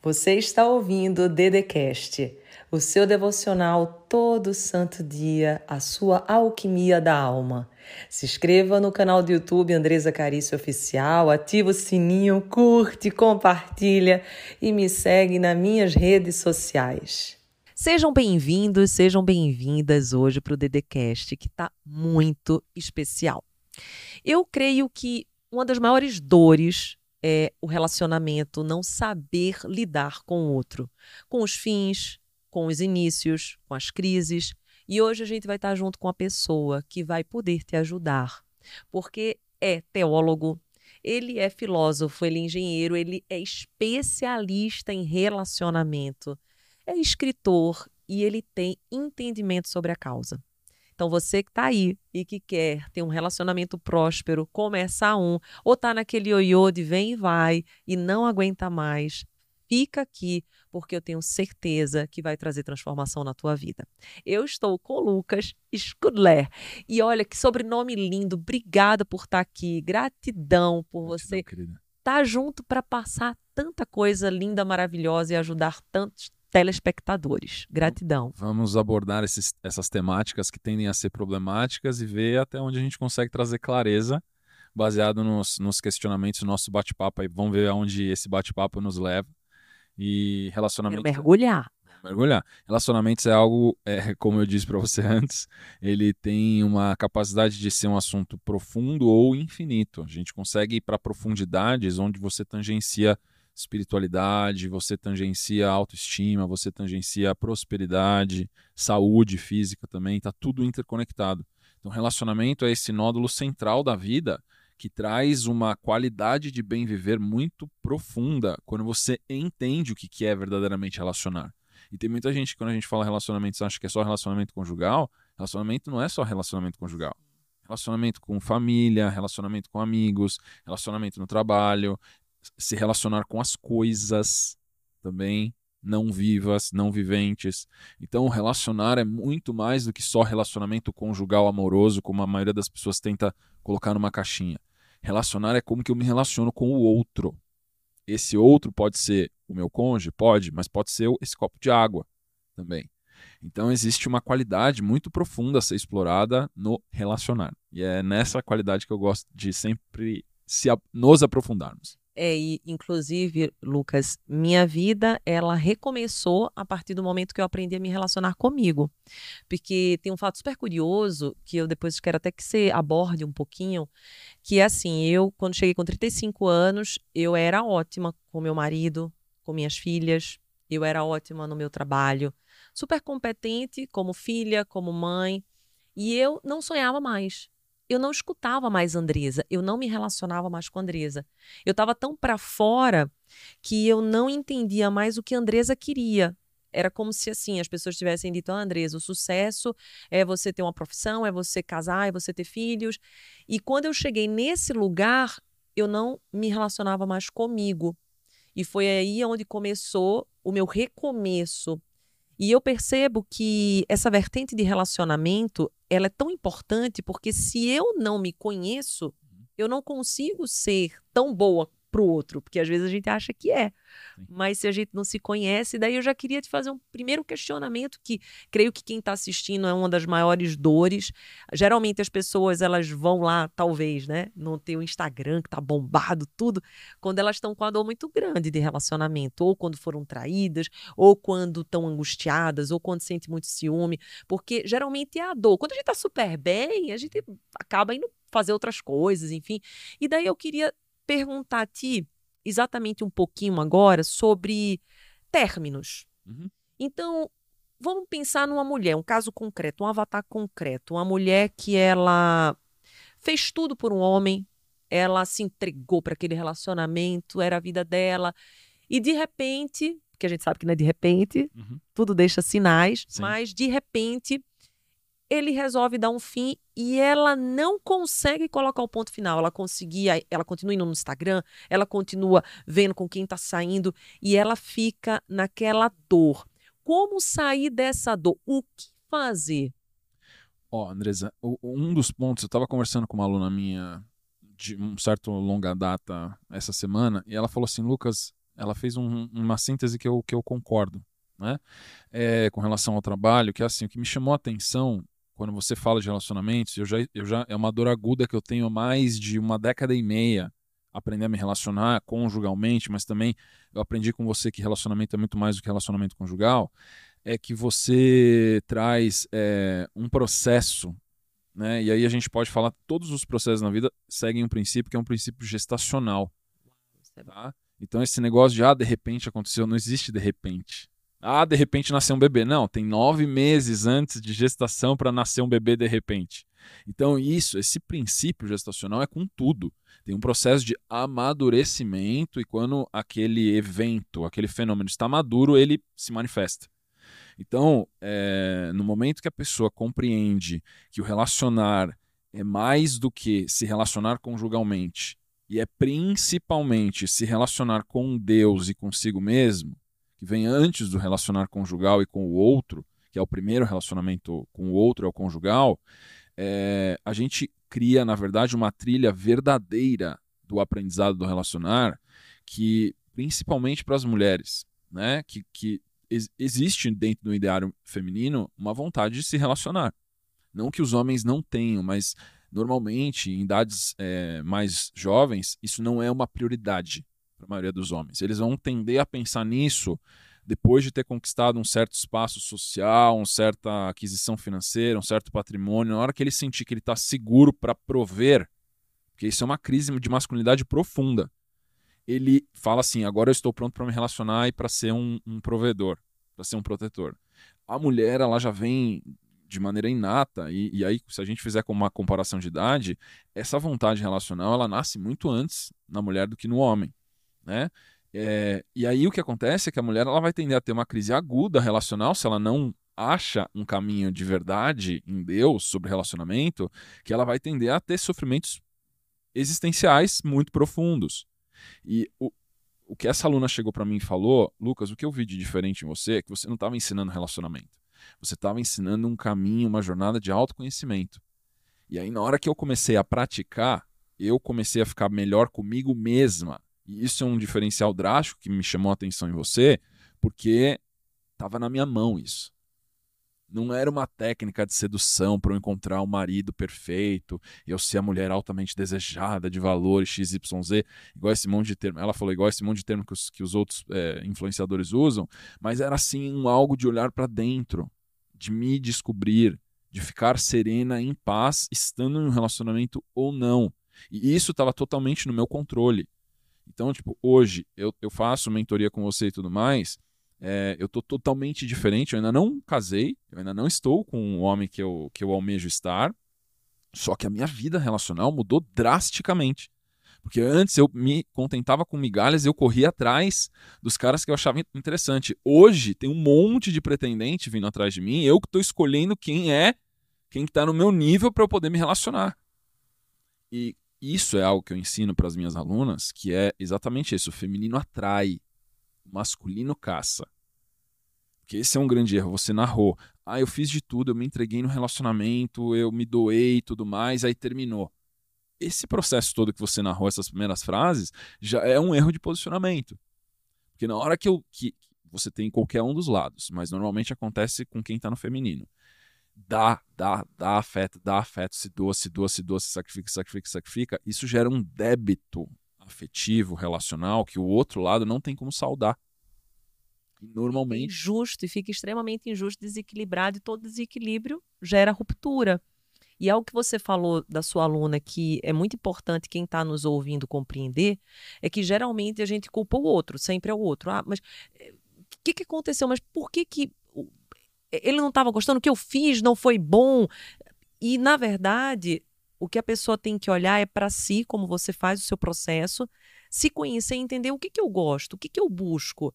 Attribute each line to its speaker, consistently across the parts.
Speaker 1: Você está ouvindo o Dedecast, o seu devocional todo santo dia, a sua alquimia da alma. Se inscreva no canal do YouTube Andresa Carício Oficial, ativa o sininho, curte, compartilha e me segue nas minhas redes sociais.
Speaker 2: Sejam bem-vindos, sejam bem-vindas hoje para o Dedecast, que está muito especial. Eu creio que uma das maiores dores é o relacionamento não saber lidar com o outro, com os fins, com os inícios, com as crises. E hoje a gente vai estar junto com a pessoa que vai poder te ajudar, porque é teólogo, ele é filósofo, ele é engenheiro, ele é especialista em relacionamento, é escritor e ele tem entendimento sobre a causa. Então, você que está aí e que quer ter um relacionamento próspero, começar um, ou está naquele ioiô de vem e vai e não aguenta mais, fica aqui, porque eu tenho certeza que vai trazer transformação na tua vida. Eu estou com o Lucas Scudler. E olha que sobrenome lindo. Obrigada por estar tá aqui. Gratidão por Gratidão, você estar tá junto para passar tanta coisa linda, maravilhosa e ajudar tantos telespectadores. Gratidão.
Speaker 3: Vamos abordar esses, essas temáticas que tendem a ser problemáticas e ver até onde a gente consegue trazer clareza baseado nos, nos questionamentos do nosso bate-papo. Vamos ver aonde esse bate-papo nos leva. E relacionamento.
Speaker 2: Quero mergulhar.
Speaker 3: Mergulhar. Relacionamentos é algo, é, como eu disse para você antes, ele tem uma capacidade de ser um assunto profundo ou infinito. A gente consegue ir para profundidades onde você tangencia espiritualidade, você tangencia autoestima, você tangencia prosperidade, saúde física também, está tudo interconectado. Então, relacionamento é esse nódulo central da vida que traz uma qualidade de bem viver muito profunda quando você entende o que é verdadeiramente relacionar. E tem muita gente, quando a gente fala relacionamento, acha que é só relacionamento conjugal. Relacionamento não é só relacionamento conjugal relacionamento com família, relacionamento com amigos, relacionamento no trabalho, se relacionar com as coisas também, não vivas, não viventes. Então, relacionar é muito mais do que só relacionamento conjugal amoroso, como a maioria das pessoas tenta colocar numa caixinha. Relacionar é como que eu me relaciono com o outro. Esse outro pode ser o meu cônjuge, pode, mas pode ser esse copo de água também. Então existe uma qualidade muito profunda a ser explorada no relacionar. E é nessa qualidade que eu gosto de sempre se, nos aprofundarmos.
Speaker 2: É, e, inclusive, Lucas, minha vida ela recomeçou a partir do momento que eu aprendi a me relacionar comigo. Porque tem um fato super curioso que eu depois quero até que você aborde um pouquinho, que é assim, eu quando cheguei com 35 anos, eu era ótima com meu marido, com minhas filhas, eu era ótima no meu trabalho, super competente como filha, como mãe, e eu não sonhava mais eu não escutava mais Andresa, eu não me relacionava mais com Andresa. Eu estava tão para fora que eu não entendia mais o que Andresa queria. Era como se assim as pessoas tivessem dito: ah, Andresa, o sucesso é você ter uma profissão, é você casar, é você ter filhos. E quando eu cheguei nesse lugar, eu não me relacionava mais comigo. E foi aí onde começou o meu recomeço e eu percebo que essa vertente de relacionamento, ela é tão importante porque se eu não me conheço, uhum. eu não consigo ser tão boa para o outro, porque às vezes a gente acha que é. Sim. Mas se a gente não se conhece, daí eu já queria te fazer um primeiro questionamento que creio que quem está assistindo é uma das maiores dores. Geralmente as pessoas elas vão lá, talvez, né, no teu Instagram que tá bombado tudo, quando elas estão com a dor muito grande de relacionamento, ou quando foram traídas, ou quando estão angustiadas, ou quando sente muito ciúme, porque geralmente é a dor. Quando a gente tá super bem, a gente acaba indo fazer outras coisas, enfim. E daí eu queria perguntar a ti exatamente um pouquinho agora sobre términos. Uhum. Então, vamos pensar numa mulher, um caso concreto, um avatar concreto, uma mulher que ela fez tudo por um homem, ela se entregou para aquele relacionamento, era a vida dela, e de repente, que a gente sabe que não é de repente, uhum. tudo deixa sinais, Sim. mas de repente ele resolve dar um fim e ela não consegue colocar o ponto final. Ela conseguia, ela continua indo no Instagram, ela continua vendo com quem está saindo e ela fica naquela dor. Como sair dessa dor? O que fazer?
Speaker 3: Ó, oh, Andresa, um dos pontos, eu estava conversando com uma aluna minha de um certo longa data essa semana e ela falou assim, Lucas, ela fez um, uma síntese que eu, que eu concordo, né? É, com relação ao trabalho, que é assim, o que me chamou a atenção quando você fala de relacionamentos, eu já, eu já é uma dor aguda que eu tenho há mais de uma década e meia aprender a me relacionar conjugalmente, mas também eu aprendi com você que relacionamento é muito mais do que relacionamento conjugal, é que você traz é, um processo, né? E aí a gente pode falar todos os processos na vida seguem um princípio que é um princípio gestacional, tá? Então esse negócio de ah de repente aconteceu não existe de repente. Ah, de repente nasceu um bebê. Não, tem nove meses antes de gestação para nascer um bebê de repente. Então, isso, esse princípio gestacional é com tudo. Tem um processo de amadurecimento e quando aquele evento, aquele fenômeno está maduro, ele se manifesta. Então, é, no momento que a pessoa compreende que o relacionar é mais do que se relacionar conjugalmente e é principalmente se relacionar com Deus e consigo mesmo, que vem antes do relacionar conjugal e com o outro, que é o primeiro relacionamento com o outro, é o conjugal, é, a gente cria, na verdade, uma trilha verdadeira do aprendizado do relacionar, que principalmente para as mulheres, né, que, que ex existe dentro do ideário feminino uma vontade de se relacionar. Não que os homens não tenham, mas normalmente em idades é, mais jovens isso não é uma prioridade para a maioria dos homens. Eles vão tender a pensar nisso depois de ter conquistado um certo espaço social, uma certa aquisição financeira, um certo patrimônio, na hora que ele sentir que ele está seguro para prover, porque isso é uma crise de masculinidade profunda, ele fala assim: agora eu estou pronto para me relacionar e para ser um, um provedor, para ser um protetor. A mulher, ela já vem de maneira inata, e, e, aí, se a gente fizer com uma comparação de idade, essa vontade relacional ela nasce muito antes na mulher do que no homem né? É, e aí o que acontece é que a mulher ela vai tender a ter uma crise aguda relacional se ela não acha um caminho de verdade em Deus sobre relacionamento, que ela vai tender a ter sofrimentos existenciais muito profundos. E o, o que essa aluna chegou para mim e falou, Lucas, o que eu vi de diferente em você é que você não estava ensinando relacionamento. Você estava ensinando um caminho, uma jornada de autoconhecimento. E aí, na hora que eu comecei a praticar, eu comecei a ficar melhor comigo mesma e isso é um diferencial drástico que me chamou a atenção em você, porque estava na minha mão isso. Não era uma técnica de sedução para eu encontrar o um marido perfeito, eu ser a mulher altamente desejada, de valores XYZ, igual esse monte de termo. Ela falou igual esse monte de termo que os, que os outros é, influenciadores usam, mas era assim um algo de olhar para dentro, de me descobrir, de ficar serena, em paz, estando em um relacionamento ou não. E isso estava totalmente no meu controle. Então, tipo, hoje eu, eu faço mentoria com você e tudo mais, é, eu tô totalmente diferente, eu ainda não casei, eu ainda não estou com o homem que eu, que eu almejo estar, só que a minha vida relacional mudou drasticamente. Porque antes eu me contentava com migalhas e eu corria atrás dos caras que eu achava interessante. Hoje tem um monte de pretendente vindo atrás de mim, eu que estou escolhendo quem é, quem está no meu nível para eu poder me relacionar. E isso é algo que eu ensino para as minhas alunas, que é exatamente isso: o feminino atrai, o masculino caça. Porque esse é um grande erro. Você narrou, ah, eu fiz de tudo, eu me entreguei no relacionamento, eu me doei e tudo mais, aí terminou. Esse processo todo que você narrou, essas primeiras frases, já é um erro de posicionamento. Porque na hora que, eu, que você tem qualquer um dos lados, mas normalmente acontece com quem está no feminino dá, dá, dá afeto, dá afeto, se doa, se doa, se doa, se sacrifica, sacrifica, sacrifica, isso gera um débito afetivo, relacional, que o outro lado não tem como saudar. E normalmente.
Speaker 2: Injusto, e fica extremamente injusto, desequilibrado, e todo desequilíbrio gera ruptura. E algo que você falou da sua aluna que é muito importante quem está nos ouvindo compreender é que geralmente a gente culpa o outro, sempre é o outro. Ah, mas o eh, que, que aconteceu? Mas por que, que ele não estava gostando, o que eu fiz não foi bom. E, na verdade, o que a pessoa tem que olhar é para si, como você faz o seu processo, se conhecer e entender o que, que eu gosto, o que, que eu busco,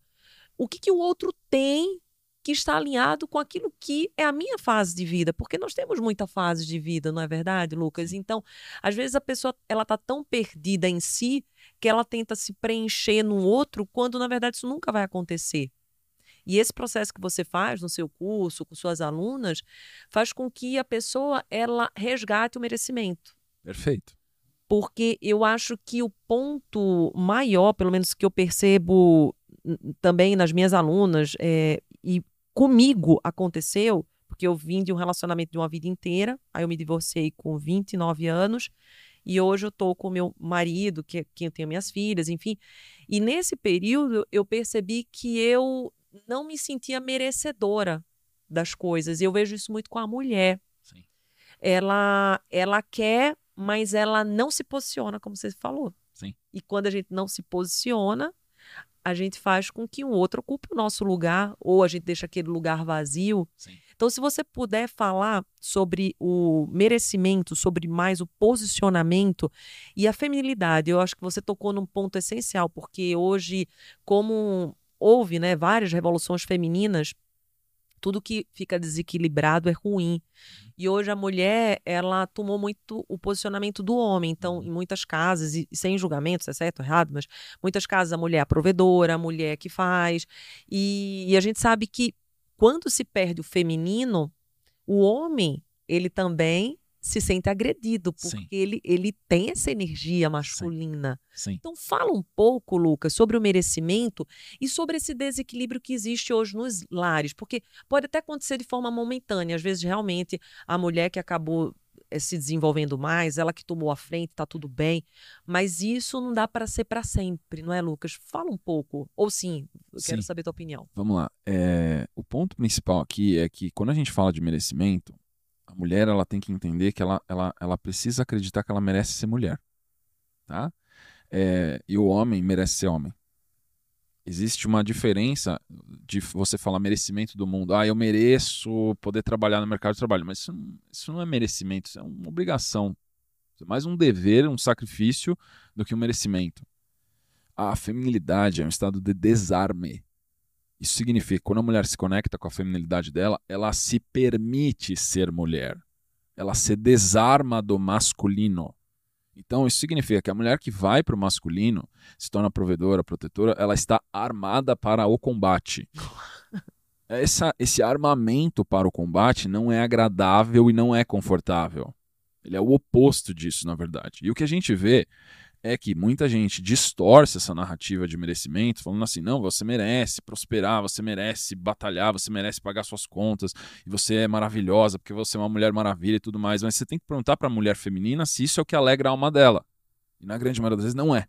Speaker 2: o que, que o outro tem que está alinhado com aquilo que é a minha fase de vida, porque nós temos muita fase de vida, não é verdade, Lucas? Então, às vezes a pessoa ela está tão perdida em si que ela tenta se preencher no outro, quando na verdade isso nunca vai acontecer. E esse processo que você faz no seu curso, com suas alunas, faz com que a pessoa ela resgate o merecimento.
Speaker 3: Perfeito.
Speaker 2: porque eu acho que o ponto maior, pelo menos que eu percebo também nas minhas alunas, é, e comigo aconteceu, porque eu vim de um relacionamento de uma vida inteira, aí eu me divorciei com 29 anos, e hoje eu estou com meu marido, que, que eu tenho minhas filhas, enfim. E nesse período eu percebi que eu não me sentia merecedora das coisas. E eu vejo isso muito com a mulher. Sim. Ela, ela quer, mas ela não se posiciona, como você falou.
Speaker 3: Sim.
Speaker 2: E quando a gente não se posiciona, a gente faz com que um outro ocupe o nosso lugar, ou a gente deixa aquele lugar vazio.
Speaker 3: Sim.
Speaker 2: Então, se você puder falar sobre o merecimento, sobre mais o posicionamento e a feminilidade, eu acho que você tocou num ponto essencial, porque hoje, como houve né, várias revoluções femininas, tudo que fica desequilibrado é ruim. Uhum. E hoje a mulher, ela tomou muito o posicionamento do homem. Então, uhum. em muitas casas, e sem julgamento, se é certo ou errado, mas muitas casas a mulher é a provedora, a mulher que faz. E, e a gente sabe que quando se perde o feminino, o homem, ele também se sente agredido, porque ele, ele tem essa energia masculina.
Speaker 3: Sim. Sim.
Speaker 2: Então, fala um pouco, Lucas, sobre o merecimento e sobre esse desequilíbrio que existe hoje nos lares, porque pode até acontecer de forma momentânea. Às vezes, realmente, a mulher que acabou eh, se desenvolvendo mais, ela que tomou a frente, tá tudo bem, mas isso não dá para ser para sempre, não é, Lucas? Fala um pouco, ou sim, eu quero saber tua opinião.
Speaker 3: Vamos lá. É, o ponto principal aqui é que quando a gente fala de merecimento, a mulher ela tem que entender que ela, ela, ela precisa acreditar que ela merece ser mulher. Tá? É, e o homem merece ser homem. Existe uma diferença de você falar merecimento do mundo. Ah, eu mereço poder trabalhar no mercado de trabalho. Mas isso, isso não é merecimento, isso é uma obrigação. é mais um dever, um sacrifício do que um merecimento. A feminilidade é um estado de desarme. Isso significa que quando a mulher se conecta com a feminilidade dela, ela se permite ser mulher. Ela se desarma do masculino. Então, isso significa que a mulher que vai para o masculino, se torna provedora, protetora, ela está armada para o combate. Essa, esse armamento para o combate não é agradável e não é confortável. Ele é o oposto disso, na verdade. E o que a gente vê é que muita gente distorce essa narrativa de merecimento, falando assim: não, você merece prosperar, você merece batalhar, você merece pagar suas contas, e você é maravilhosa porque você é uma mulher maravilha e tudo mais. Mas você tem que perguntar para a mulher feminina se isso é o que alegra a alma dela. E na grande maioria das vezes não é.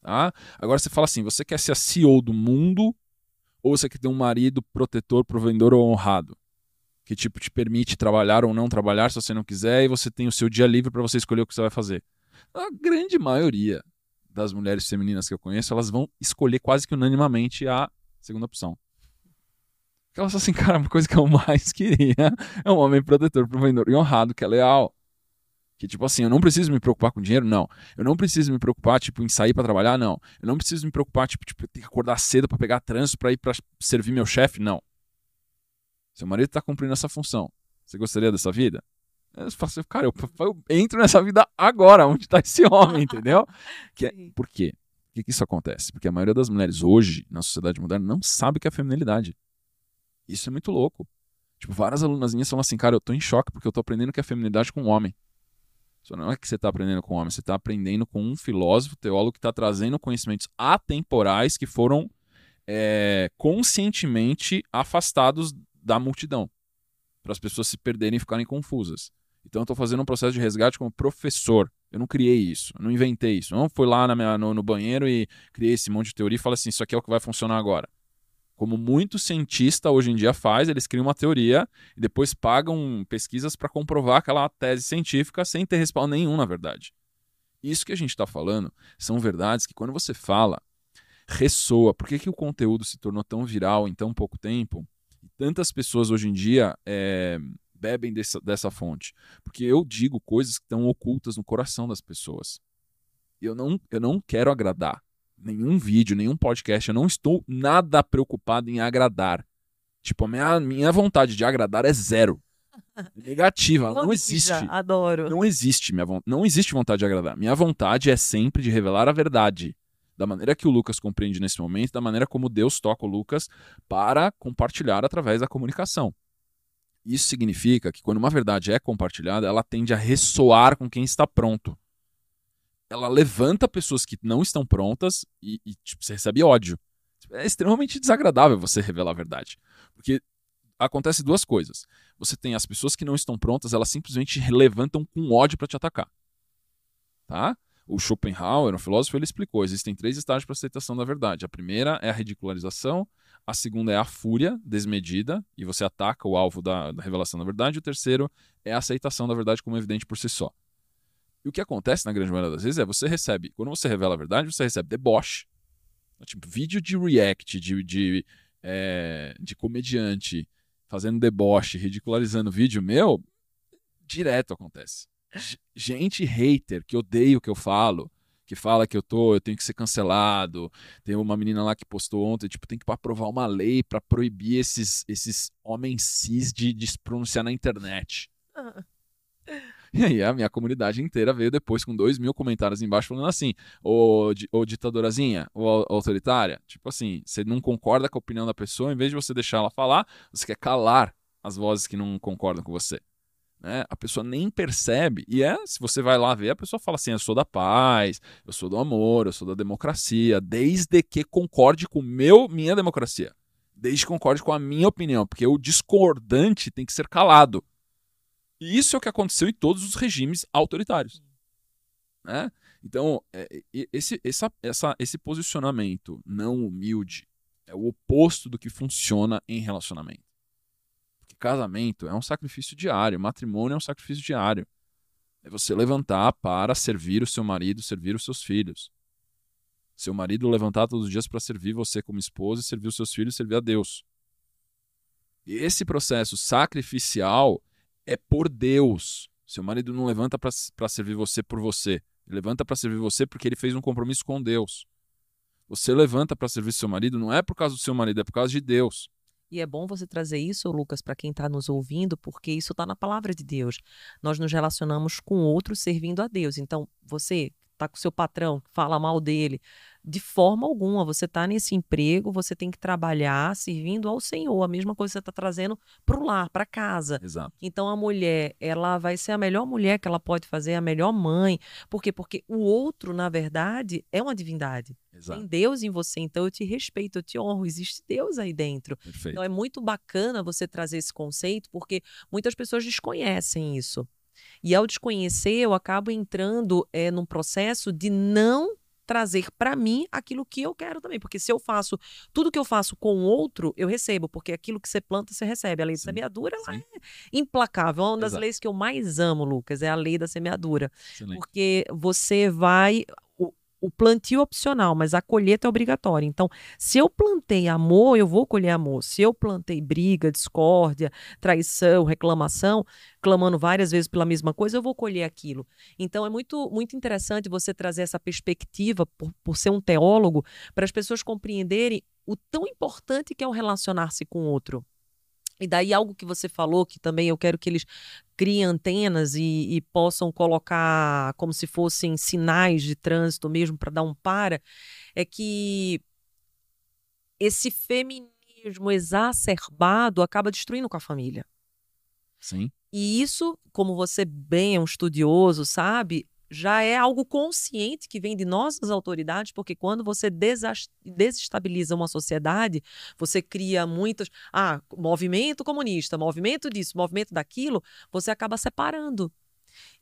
Speaker 3: Tá? Agora você fala assim: você quer ser a CEO do mundo ou você quer ter um marido protetor, provedor ou honrado? Que tipo te permite trabalhar ou não trabalhar se você não quiser e você tem o seu dia livre para você escolher o que você vai fazer a grande maioria das mulheres femininas que eu conheço, elas vão escolher quase que unanimamente a segunda opção. Porque elas assim, cara, uma coisa que eu mais queria é um homem protetor, provedor e honrado, que é leal. Que tipo assim, eu não preciso me preocupar com dinheiro, não. Eu não preciso me preocupar, tipo, em sair para trabalhar, não. Eu não preciso me preocupar, tipo, tipo ter que acordar cedo para pegar trânsito para ir para servir meu chefe, não. Seu marido tá cumprindo essa função. Você gostaria dessa vida? Eu falo assim, cara, eu, eu, entro nessa vida agora, onde está esse homem, entendeu? Que é, por quê? Por que, que isso acontece? Porque a maioria das mulheres hoje, na sociedade moderna, não sabe o que é feminilidade. Isso é muito louco. Tipo, várias alunas minhas falam assim, cara, eu tô em choque porque eu tô aprendendo o que é feminilidade com um homem. Só não é que você está aprendendo com um homem, você está aprendendo com um filósofo, teólogo que está trazendo conhecimentos atemporais que foram é, conscientemente afastados da multidão, para as pessoas se perderem e ficarem confusas. Então eu estou fazendo um processo de resgate como professor. Eu não criei isso, eu não inventei isso. Eu não fui lá minha, no, no, banheiro e criei esse monte de teoria e falei assim: isso aqui é o que vai funcionar agora. Como muito cientista hoje em dia faz, eles criam uma teoria e depois pagam pesquisas para comprovar aquela tese científica sem ter respaldo nenhum, na verdade. Isso que a gente está falando são verdades que quando você fala, ressoa. Por que, que o conteúdo se tornou tão viral em tão pouco tempo? E tantas pessoas hoje em dia é, bebem dessa, dessa fonte. Porque eu digo coisas que estão ocultas no coração das pessoas. Eu não, eu não quero agradar. Nenhum vídeo, nenhum podcast. Eu não estou nada preocupado em agradar. Tipo, a minha, minha vontade de agradar é zero. Negativa, não existe.
Speaker 2: Adoro.
Speaker 3: Não existe, minha, não existe vontade de agradar. Minha vontade é sempre de revelar a verdade. Da maneira que o Lucas compreende nesse momento, da maneira como Deus toca o Lucas para compartilhar através da comunicação. Isso significa que quando uma verdade é compartilhada, ela tende a ressoar com quem está pronto. ela levanta pessoas que não estão prontas e, e tipo, você recebe ódio. É extremamente desagradável você revelar a verdade. Porque acontece duas coisas. Você tem as pessoas que não estão prontas, elas simplesmente levantam com ódio para te atacar. Tá? O Schopenhauer, um filósofo, ele explicou: existem três estágios para aceitação da verdade. A primeira é a ridicularização, a segunda é a fúria desmedida, e você ataca o alvo da, da revelação da verdade, e o terceiro é a aceitação da verdade como evidente por si só. E o que acontece na grande maioria das vezes é você recebe, quando você revela a verdade, você recebe deboche. Tipo, vídeo de react, de, de, é, de comediante fazendo deboche, ridicularizando vídeo meu, direto acontece. Gente hater que odeia o que eu falo, que fala que eu tô, eu tenho que ser cancelado. Tem uma menina lá que postou ontem, tipo, tem que aprovar uma lei para proibir esses, esses homens cis de, de se pronunciar na internet. Ah. E aí a minha comunidade inteira veio depois com dois mil comentários embaixo falando assim, ô, ô ditadorazinha, ô autoritária, tipo assim, você não concorda com a opinião da pessoa, em vez de você deixar ela falar, você quer calar as vozes que não concordam com você. Né? A pessoa nem percebe, e é, se você vai lá ver, a pessoa fala assim: eu sou da paz, eu sou do amor, eu sou da democracia, desde que concorde com meu, minha democracia, desde que concorde com a minha opinião, porque o discordante tem que ser calado. E isso é o que aconteceu em todos os regimes autoritários. Né? Então, é, esse, essa, essa, esse posicionamento não humilde é o oposto do que funciona em relacionamento. Casamento é um sacrifício diário, matrimônio é um sacrifício diário. É você levantar para servir o seu marido, servir os seus filhos. Seu marido levantar todos os dias para servir você como esposa, servir os seus filhos, servir a Deus. E esse processo sacrificial é por Deus. Seu marido não levanta para servir você por você. Ele levanta para servir você porque ele fez um compromisso com Deus. Você levanta para servir seu marido não é por causa do seu marido, é por causa de Deus.
Speaker 2: E é bom você trazer isso, Lucas, para quem está nos ouvindo, porque isso está na palavra de Deus. Nós nos relacionamos com outros servindo a Deus. Então, você está com seu patrão, fala mal dele, de forma alguma. Você está nesse emprego, você tem que trabalhar servindo ao Senhor. A mesma coisa que você está trazendo para o lar, para casa.
Speaker 3: Exato.
Speaker 2: Então a mulher, ela vai ser a melhor mulher que ela pode fazer, a melhor mãe. Por quê? Porque o outro, na verdade, é uma divindade. Exato. Tem Deus em você, então eu te respeito, eu te honro. Existe Deus aí dentro.
Speaker 3: Perfeito.
Speaker 2: Então é muito bacana você trazer esse conceito, porque muitas pessoas desconhecem isso. E ao desconhecer, eu acabo entrando é, num processo de não trazer para mim aquilo que eu quero também. Porque se eu faço tudo que eu faço com o outro, eu recebo, porque aquilo que você planta, você recebe. A lei da semeadura ela é implacável. Uma das Exato. leis que eu mais amo, Lucas, é a lei da semeadura. Excelente. Porque você vai o plantio é opcional, mas a colheita é obrigatória. Então, se eu plantei amor, eu vou colher amor. Se eu plantei briga, discórdia, traição, reclamação, clamando várias vezes pela mesma coisa, eu vou colher aquilo. Então, é muito, muito interessante você trazer essa perspectiva, por, por ser um teólogo, para as pessoas compreenderem o tão importante que é o relacionar-se com o outro. E daí algo que você falou, que também eu quero que eles criem antenas e, e possam colocar como se fossem sinais de trânsito mesmo para dar um para, é que esse feminismo exacerbado acaba destruindo com a família.
Speaker 3: Sim.
Speaker 2: E isso, como você bem é um estudioso, sabe, já é algo consciente que vem de nossas autoridades, porque quando você desestabiliza uma sociedade, você cria muitas. Ah, movimento comunista, movimento disso, movimento daquilo, você acaba separando.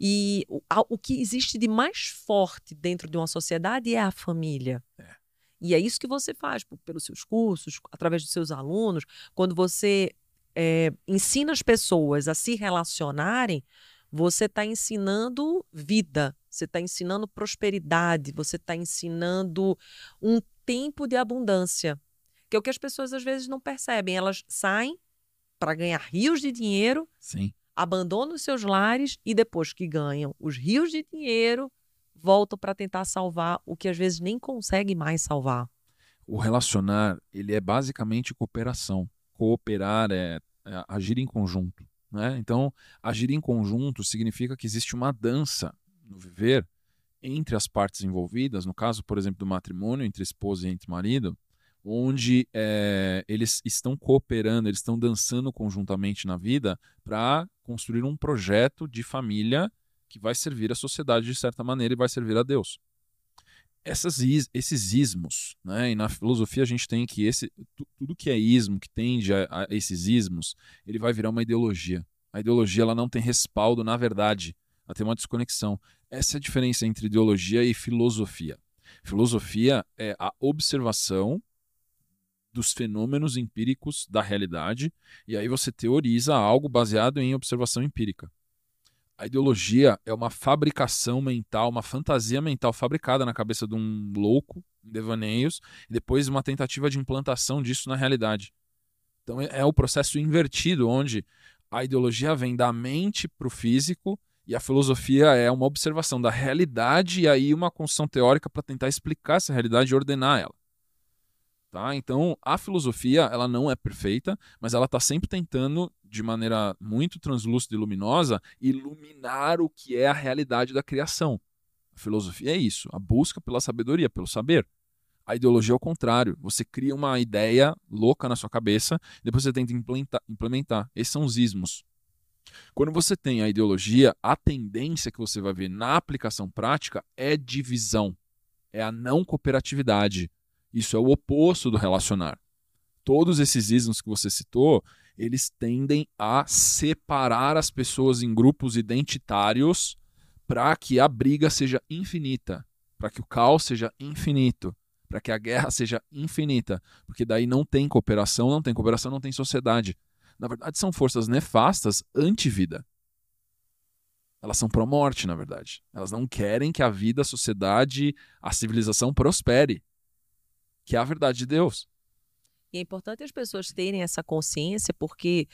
Speaker 2: E o, o que existe de mais forte dentro de uma sociedade é a família. É. E é isso que você faz pelos seus cursos, através dos seus alunos, quando você é, ensina as pessoas a se relacionarem você está ensinando vida, você está ensinando prosperidade, você está ensinando um tempo de abundância, que é o que as pessoas às vezes não percebem. Elas saem para ganhar rios de dinheiro,
Speaker 3: Sim.
Speaker 2: abandonam os seus lares e depois que ganham os rios de dinheiro, voltam para tentar salvar o que às vezes nem consegue mais salvar.
Speaker 3: O relacionar, ele é basicamente cooperação. Cooperar é, é agir em conjunto. Né? Então, agir em conjunto significa que existe uma dança no viver entre as partes envolvidas, no caso, por exemplo, do matrimônio entre esposa e entre marido, onde é, eles estão cooperando, eles estão dançando conjuntamente na vida para construir um projeto de família que vai servir a sociedade de certa maneira e vai servir a Deus. Essas, esses ismos, né? e na filosofia a gente tem que esse, tudo que é ismo, que tende a, a esses ismos, ele vai virar uma ideologia. A ideologia ela não tem respaldo na verdade, ela tem uma desconexão. Essa é a diferença entre ideologia e filosofia. Filosofia é a observação dos fenômenos empíricos da realidade, e aí você teoriza algo baseado em observação empírica. A ideologia é uma fabricação mental, uma fantasia mental fabricada na cabeça de um louco, em devaneios, e depois uma tentativa de implantação disso na realidade. Então é, é o processo invertido, onde a ideologia vem da mente para o físico e a filosofia é uma observação da realidade e aí uma construção teórica para tentar explicar essa realidade e ordenar ela. Tá? Então, a filosofia ela não é perfeita, mas ela está sempre tentando, de maneira muito translúcida e luminosa, iluminar o que é a realidade da criação. A filosofia é isso, a busca pela sabedoria, pelo saber. A ideologia é o contrário. Você cria uma ideia louca na sua cabeça, depois você tenta implementar. Esses são os ismos. Quando você tem a ideologia, a tendência que você vai ver na aplicação prática é divisão, é a não cooperatividade. Isso é o oposto do relacionar. Todos esses ismos que você citou, eles tendem a separar as pessoas em grupos identitários para que a briga seja infinita, para que o caos seja infinito, para que a guerra seja infinita, porque daí não tem cooperação, não tem cooperação, não tem sociedade. Na verdade, são forças nefastas anti-vida. Elas são pró-morte, na verdade. Elas não querem que a vida, a sociedade, a civilização prospere que é a verdade de Deus.
Speaker 2: E é importante as pessoas terem essa consciência, porque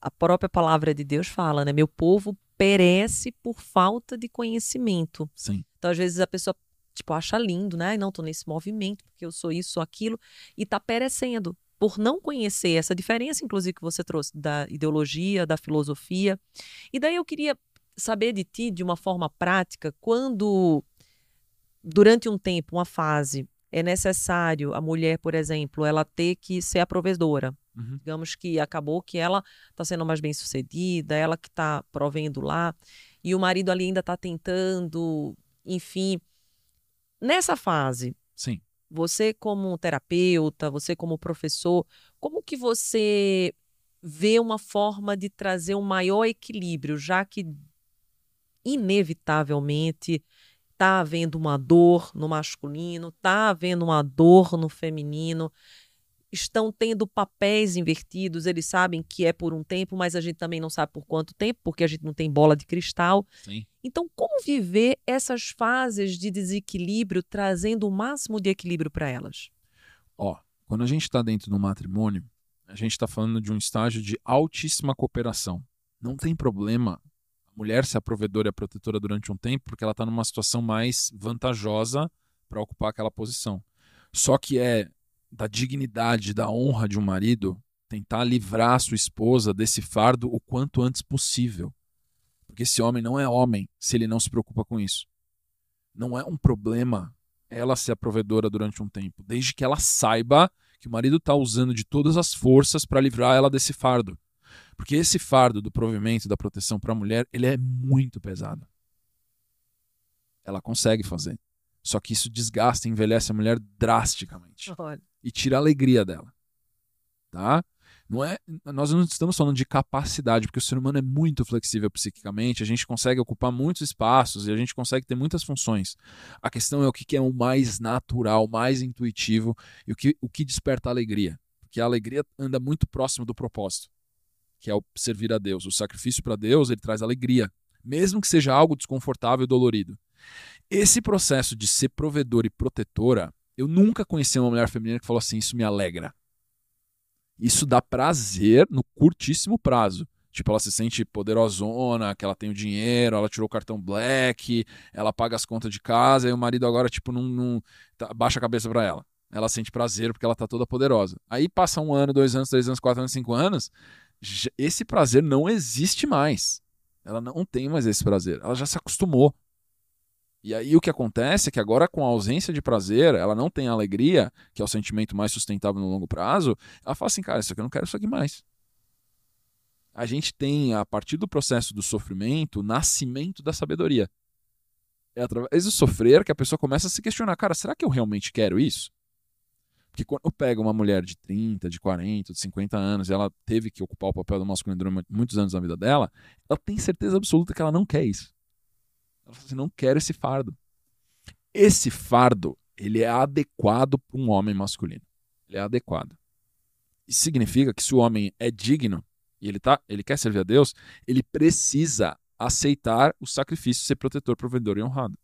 Speaker 2: a própria palavra de Deus fala, né? Meu povo perece por falta de conhecimento.
Speaker 3: Sim.
Speaker 2: Então, às vezes, a pessoa tipo, acha lindo, né? Não, tô nesse movimento, porque eu sou isso, sou aquilo, e tá perecendo por não conhecer essa diferença, inclusive, que você trouxe da ideologia, da filosofia. E daí eu queria saber de ti, de uma forma prática, quando, durante um tempo, uma fase, é necessário a mulher, por exemplo, ela ter que ser a provedora. Uhum. Digamos que acabou que ela está sendo mais bem sucedida, ela que está provendo lá, e o marido ali ainda está tentando, enfim. Nessa fase,
Speaker 3: Sim.
Speaker 2: você como terapeuta, você como professor, como que você vê uma forma de trazer um maior equilíbrio, já que inevitavelmente está havendo uma dor no masculino, está havendo uma dor no feminino, estão tendo papéis invertidos, eles sabem que é por um tempo, mas a gente também não sabe por quanto tempo, porque a gente não tem bola de cristal.
Speaker 3: Sim.
Speaker 2: Então, como viver essas fases de desequilíbrio, trazendo o máximo de equilíbrio para elas?
Speaker 3: Ó, quando a gente está dentro do matrimônio, a gente está falando de um estágio de altíssima cooperação. Não tem problema mulher ser a provedora e a protetora durante um tempo, porque ela está numa situação mais vantajosa para ocupar aquela posição. Só que é da dignidade, da honra de um marido tentar livrar a sua esposa desse fardo o quanto antes possível. Porque esse homem não é homem se ele não se preocupa com isso. Não é um problema ela ser a provedora durante um tempo, desde que ela saiba que o marido está usando de todas as forças para livrar ela desse fardo. Porque esse fardo do provimento da proteção para a mulher, ele é muito pesado. Ela consegue fazer. Só que isso desgasta e envelhece a mulher drasticamente.
Speaker 2: Olha.
Speaker 3: E tira a alegria dela. Tá? Não é, nós não estamos falando de capacidade, porque o ser humano é muito flexível psiquicamente, a gente consegue ocupar muitos espaços e a gente consegue ter muitas funções. A questão é o que é o mais natural, mais intuitivo e o que, o que desperta a alegria. Porque a alegria anda muito próximo do propósito que é o servir a Deus. O sacrifício para Deus, ele traz alegria, mesmo que seja algo desconfortável e dolorido. Esse processo de ser provedor e protetora, eu nunca conheci uma mulher feminina que falou assim: Isso me alegra. Isso dá prazer no curtíssimo prazo. Tipo, ela se sente poderosona, que ela tem o dinheiro, ela tirou o cartão black, ela paga as contas de casa e o marido agora, tipo, não, não tá, baixa a cabeça para ela. Ela sente prazer porque ela tá toda poderosa. Aí passa um ano, dois anos, três anos, quatro anos, cinco anos, esse prazer não existe mais. Ela não tem mais esse prazer. Ela já se acostumou. E aí o que acontece é que agora, com a ausência de prazer, ela não tem alegria, que é o sentimento mais sustentável no longo prazo, ela fala assim, cara, isso aqui eu não quero isso aqui mais. a gente tem, a partir do processo do sofrimento, o nascimento da sabedoria. É através do sofrer que a pessoa começa a se questionar: cara, será que eu realmente quero isso? Porque quando eu pego uma mulher de 30, de 40, de 50 anos, e ela teve que ocupar o papel do masculino durante muitos anos na vida dela, ela tem certeza absoluta que ela não quer isso. Ela fala assim: não quero esse fardo. Esse fardo, ele é adequado para um homem masculino. Ele é adequado. Isso significa que se o homem é digno e ele, tá, ele quer servir a Deus, ele precisa aceitar o sacrifício, ser protetor, provedor e honrado.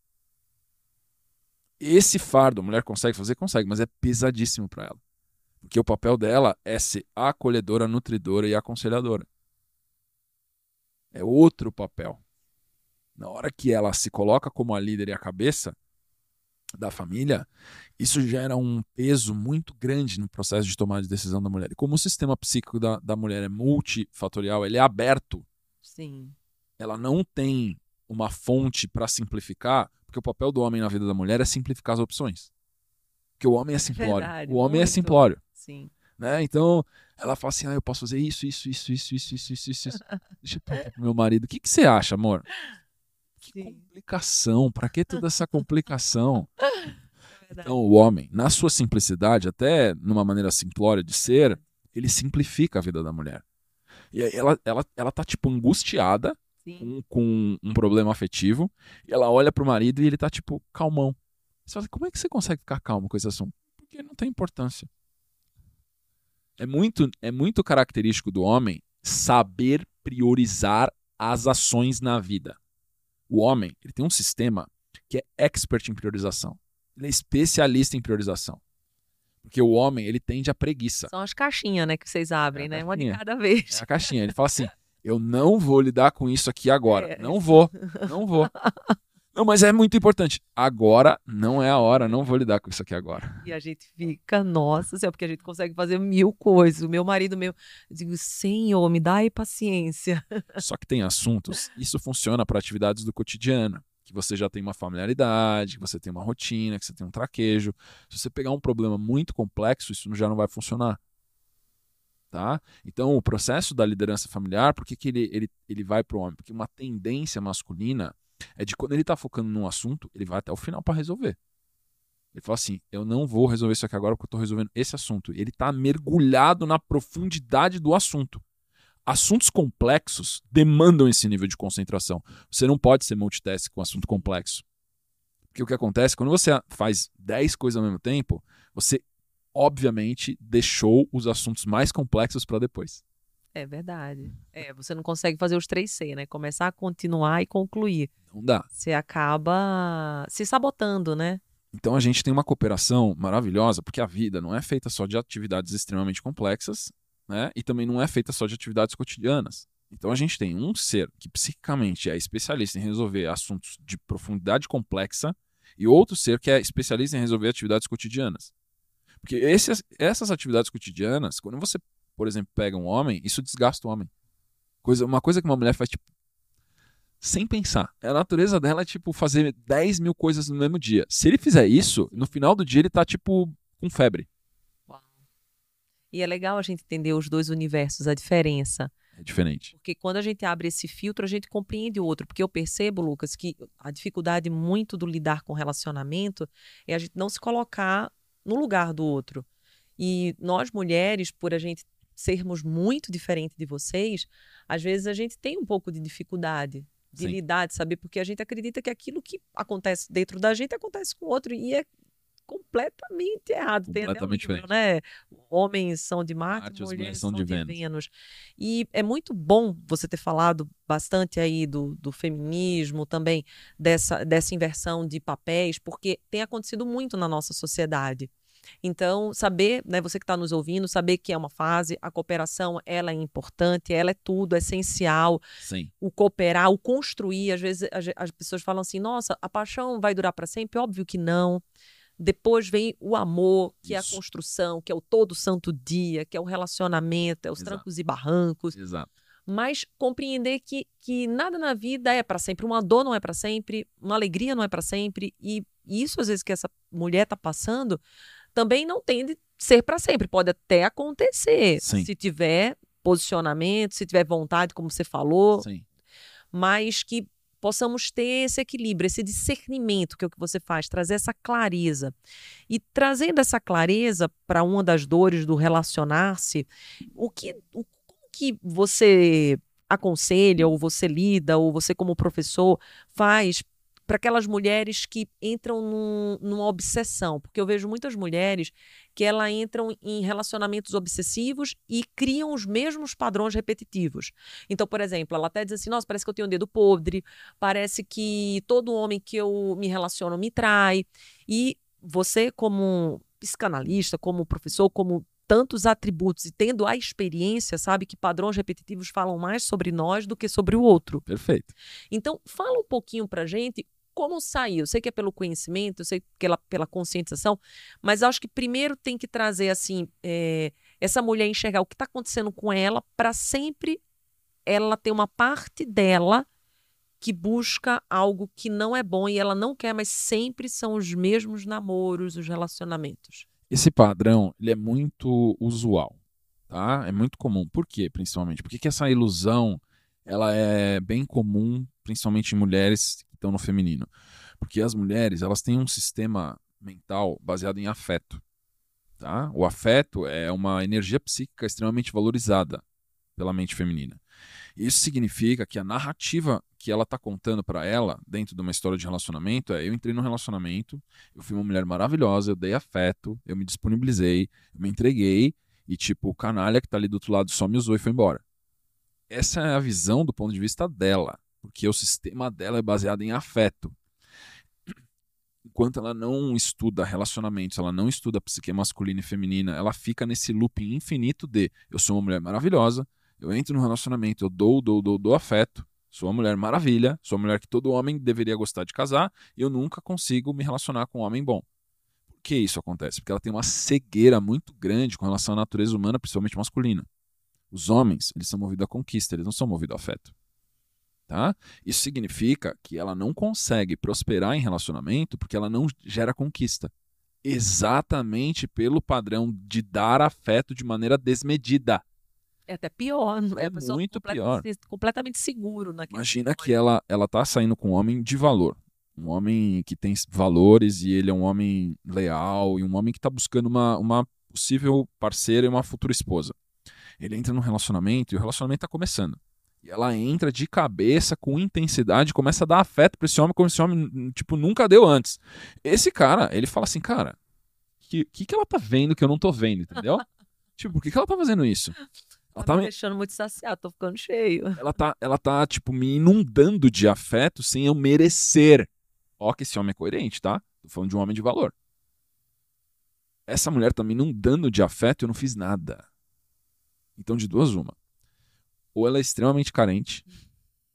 Speaker 3: Esse fardo a mulher consegue fazer? Consegue, mas é pesadíssimo para ela. Porque o papel dela é ser acolhedora, nutridora e aconselhadora. É outro papel. Na hora que ela se coloca como a líder e a cabeça da família, isso gera um peso muito grande no processo de tomada de decisão da mulher. E como o sistema psíquico da, da mulher é multifatorial, ele é aberto.
Speaker 2: Sim.
Speaker 3: Ela não tem uma fonte para simplificar, porque o papel do homem na vida da mulher é simplificar as opções. Porque o homem é simplório. Verdade, o homem é muito. é simplório.
Speaker 2: Sim.
Speaker 3: Né? Então, ela fala assim: ah, eu posso fazer isso, isso, isso, isso, isso, isso, isso, isso. Deixa eu perguntar pro meu marido: o que, que você acha, amor? Que Sim. complicação, para que toda essa complicação? É então, o homem, na sua simplicidade, até numa maneira simplória de ser, ele simplifica a vida da mulher. E aí ela, ela, ela tá, tipo, angustiada com, com, um problema afetivo, e ela olha pro marido e ele tá, tipo, calmão. Você fala, como é que você consegue ficar calmo com esse assunto? Porque não tem importância. É muito, é muito característico do homem saber priorizar as ações na vida. O homem ele tem um sistema que é expert em priorização. Ele é especialista em priorização. Porque o homem, ele tende à preguiça.
Speaker 2: São as caixinhas, né, que vocês abrem, é né? Uma de cada vez.
Speaker 3: É a caixinha. Ele fala assim: eu não vou lidar com isso aqui agora. É. Não vou. Não vou. Não, mas é muito importante. Agora não é a hora, não vou lidar com isso aqui agora.
Speaker 2: E a gente fica, nossa senhora, porque a gente consegue fazer mil coisas. O meu marido meu, eu digo, Senhor, me dá aí paciência.
Speaker 3: Só que tem assuntos, isso funciona para atividades do cotidiano, que você já tem uma familiaridade, que você tem uma rotina, que você tem um traquejo. Se você pegar um problema muito complexo, isso já não vai funcionar. Tá? Então, o processo da liderança familiar, por que, que ele, ele, ele vai para o homem? Porque uma tendência masculina é de quando ele está focando num assunto, ele vai até o final para resolver. Ele fala assim: eu não vou resolver isso aqui agora porque eu estou resolvendo esse assunto. Ele está mergulhado na profundidade do assunto. Assuntos complexos demandam esse nível de concentração. Você não pode ser multitask com assunto complexo. Porque o que acontece, quando você faz 10 coisas ao mesmo tempo, você obviamente deixou os assuntos mais complexos para depois.
Speaker 2: É verdade. É, você não consegue fazer os três C, né? Começar, continuar e concluir.
Speaker 3: Não dá.
Speaker 2: Você acaba se sabotando, né?
Speaker 3: Então a gente tem uma cooperação maravilhosa, porque a vida não é feita só de atividades extremamente complexas, né? E também não é feita só de atividades cotidianas. Então a gente tem um ser que psicicamente é especialista em resolver assuntos de profundidade complexa e outro ser que é especialista em resolver atividades cotidianas. Porque esses, essas atividades cotidianas, quando você por exemplo, pega um homem, isso desgasta o homem. Coisa, uma coisa que uma mulher faz, tipo, sem pensar. A natureza dela é, tipo, fazer 10 mil coisas no mesmo dia. Se ele fizer isso, no final do dia ele tá, tipo, com febre.
Speaker 2: Uau. E é legal a gente entender os dois universos, a diferença.
Speaker 3: É diferente.
Speaker 2: Porque quando a gente abre esse filtro, a gente compreende o outro. Porque eu percebo, Lucas, que a dificuldade muito do lidar com relacionamento é a gente não se colocar no lugar do outro. E nós mulheres, por a gente sermos muito diferentes de vocês, às vezes a gente tem um pouco de dificuldade de Sim. lidar, de saber, porque a gente acredita que aquilo que acontece dentro da gente acontece com o outro e é completamente errado.
Speaker 3: Completamente
Speaker 2: tem livro, né? Homens são de Marte, mulheres, mulheres são, de, Vênus. Vênus. E é muito bom você ter falado bastante aí do, do feminismo, também dessa, dessa inversão de papéis, porque tem acontecido muito na nossa sociedade. Então, saber, né, você que está nos ouvindo, saber que é uma fase, a cooperação, ela é importante, ela é tudo, é essencial.
Speaker 3: Sim.
Speaker 2: O cooperar, o construir, às vezes as, as pessoas falam assim, nossa, a paixão vai durar para sempre? Óbvio que não. Depois vem o amor, que Isso. é a construção, que é o todo santo dia, que é o relacionamento, é os Exato. trancos e barrancos.
Speaker 3: Exato.
Speaker 2: Mas compreender que, que nada na vida é para sempre. Uma dor não é para sempre, uma alegria não é para sempre. E isso, às vezes, que essa mulher está passando, também não tem de ser para sempre. Pode até acontecer.
Speaker 3: Sim.
Speaker 2: Se tiver posicionamento, se tiver vontade, como você falou,
Speaker 3: Sim.
Speaker 2: mas que possamos ter esse equilíbrio, esse discernimento que é o que você faz, trazer essa clareza. E trazendo essa clareza para uma das dores do relacionar-se, o que, o, como que você aconselha, ou você lida, ou você como professor faz para aquelas mulheres que entram num, numa obsessão, porque eu vejo muitas mulheres que elas entram em relacionamentos obsessivos e criam os mesmos padrões repetitivos. Então, por exemplo, ela até diz assim: nossa, parece que eu tenho um dedo podre, parece que todo homem que eu me relaciono me trai. E você, como psicanalista, como professor, como tantos atributos e tendo a experiência, sabe que padrões repetitivos falam mais sobre nós do que sobre o outro.
Speaker 3: Perfeito.
Speaker 2: Então, fala um pouquinho pra gente como sair. Eu sei que é pelo conhecimento, eu sei que é pela conscientização, mas acho que primeiro tem que trazer assim é, essa mulher enxergar o que está acontecendo com ela para sempre ela ter uma parte dela que busca algo que não é bom e ela não quer, mas sempre são os mesmos namoros, os relacionamentos.
Speaker 3: Esse padrão ele é muito usual, tá? É muito comum. Por quê, principalmente? Porque que essa ilusão ela é bem comum, principalmente em mulheres estão no feminino. Porque as mulheres elas têm um sistema mental baseado em afeto. Tá? O afeto é uma energia psíquica extremamente valorizada pela mente feminina. Isso significa que a narrativa que ela está contando para ela, dentro de uma história de relacionamento, é: eu entrei num relacionamento, eu fui uma mulher maravilhosa, eu dei afeto, eu me disponibilizei, eu me entreguei, e tipo, o canalha que está ali do outro lado só me usou e foi embora. Essa é a visão do ponto de vista dela, porque o sistema dela é baseado em afeto. Enquanto ela não estuda relacionamentos, ela não estuda psique masculina e feminina, ela fica nesse looping infinito de eu sou uma mulher maravilhosa, eu entro no relacionamento, eu dou, dou, dou, dou afeto, sou uma mulher maravilha, sou uma mulher que todo homem deveria gostar de casar, e eu nunca consigo me relacionar com um homem bom. Por que isso acontece? Porque ela tem uma cegueira muito grande com relação à natureza humana, principalmente masculina. Os homens, eles são movidos à conquista, eles não são movidos ao afeto. Tá? Isso significa que ela não consegue prosperar em relacionamento porque ela não gera conquista. Exatamente pelo padrão de dar afeto de maneira desmedida.
Speaker 2: É até pior, é,
Speaker 3: é muito pior.
Speaker 2: Completamente seguro naquele
Speaker 3: Imagina que ela ela tá saindo com um homem de valor, um homem que tem valores e ele é um homem leal e um homem que está buscando uma, uma possível parceira e uma futura esposa. Ele entra num relacionamento e o relacionamento está começando. E ela entra de cabeça, com intensidade, começa a dar afeto para esse homem como esse homem, tipo, nunca deu antes. Esse cara, ele fala assim, cara, o que, que, que ela tá vendo que eu não tô vendo, entendeu? tipo, por que, que ela tá fazendo isso?
Speaker 2: Ela tá, tá me deixando muito saciado, tô ficando cheio.
Speaker 3: Ela tá, ela tá, tipo, me inundando de afeto sem eu merecer. Ó, que esse homem é coerente, tá? Tô falando de um homem de valor. Essa mulher tá me inundando de afeto e eu não fiz nada. Então, de duas, uma. Ou ela é extremamente carente,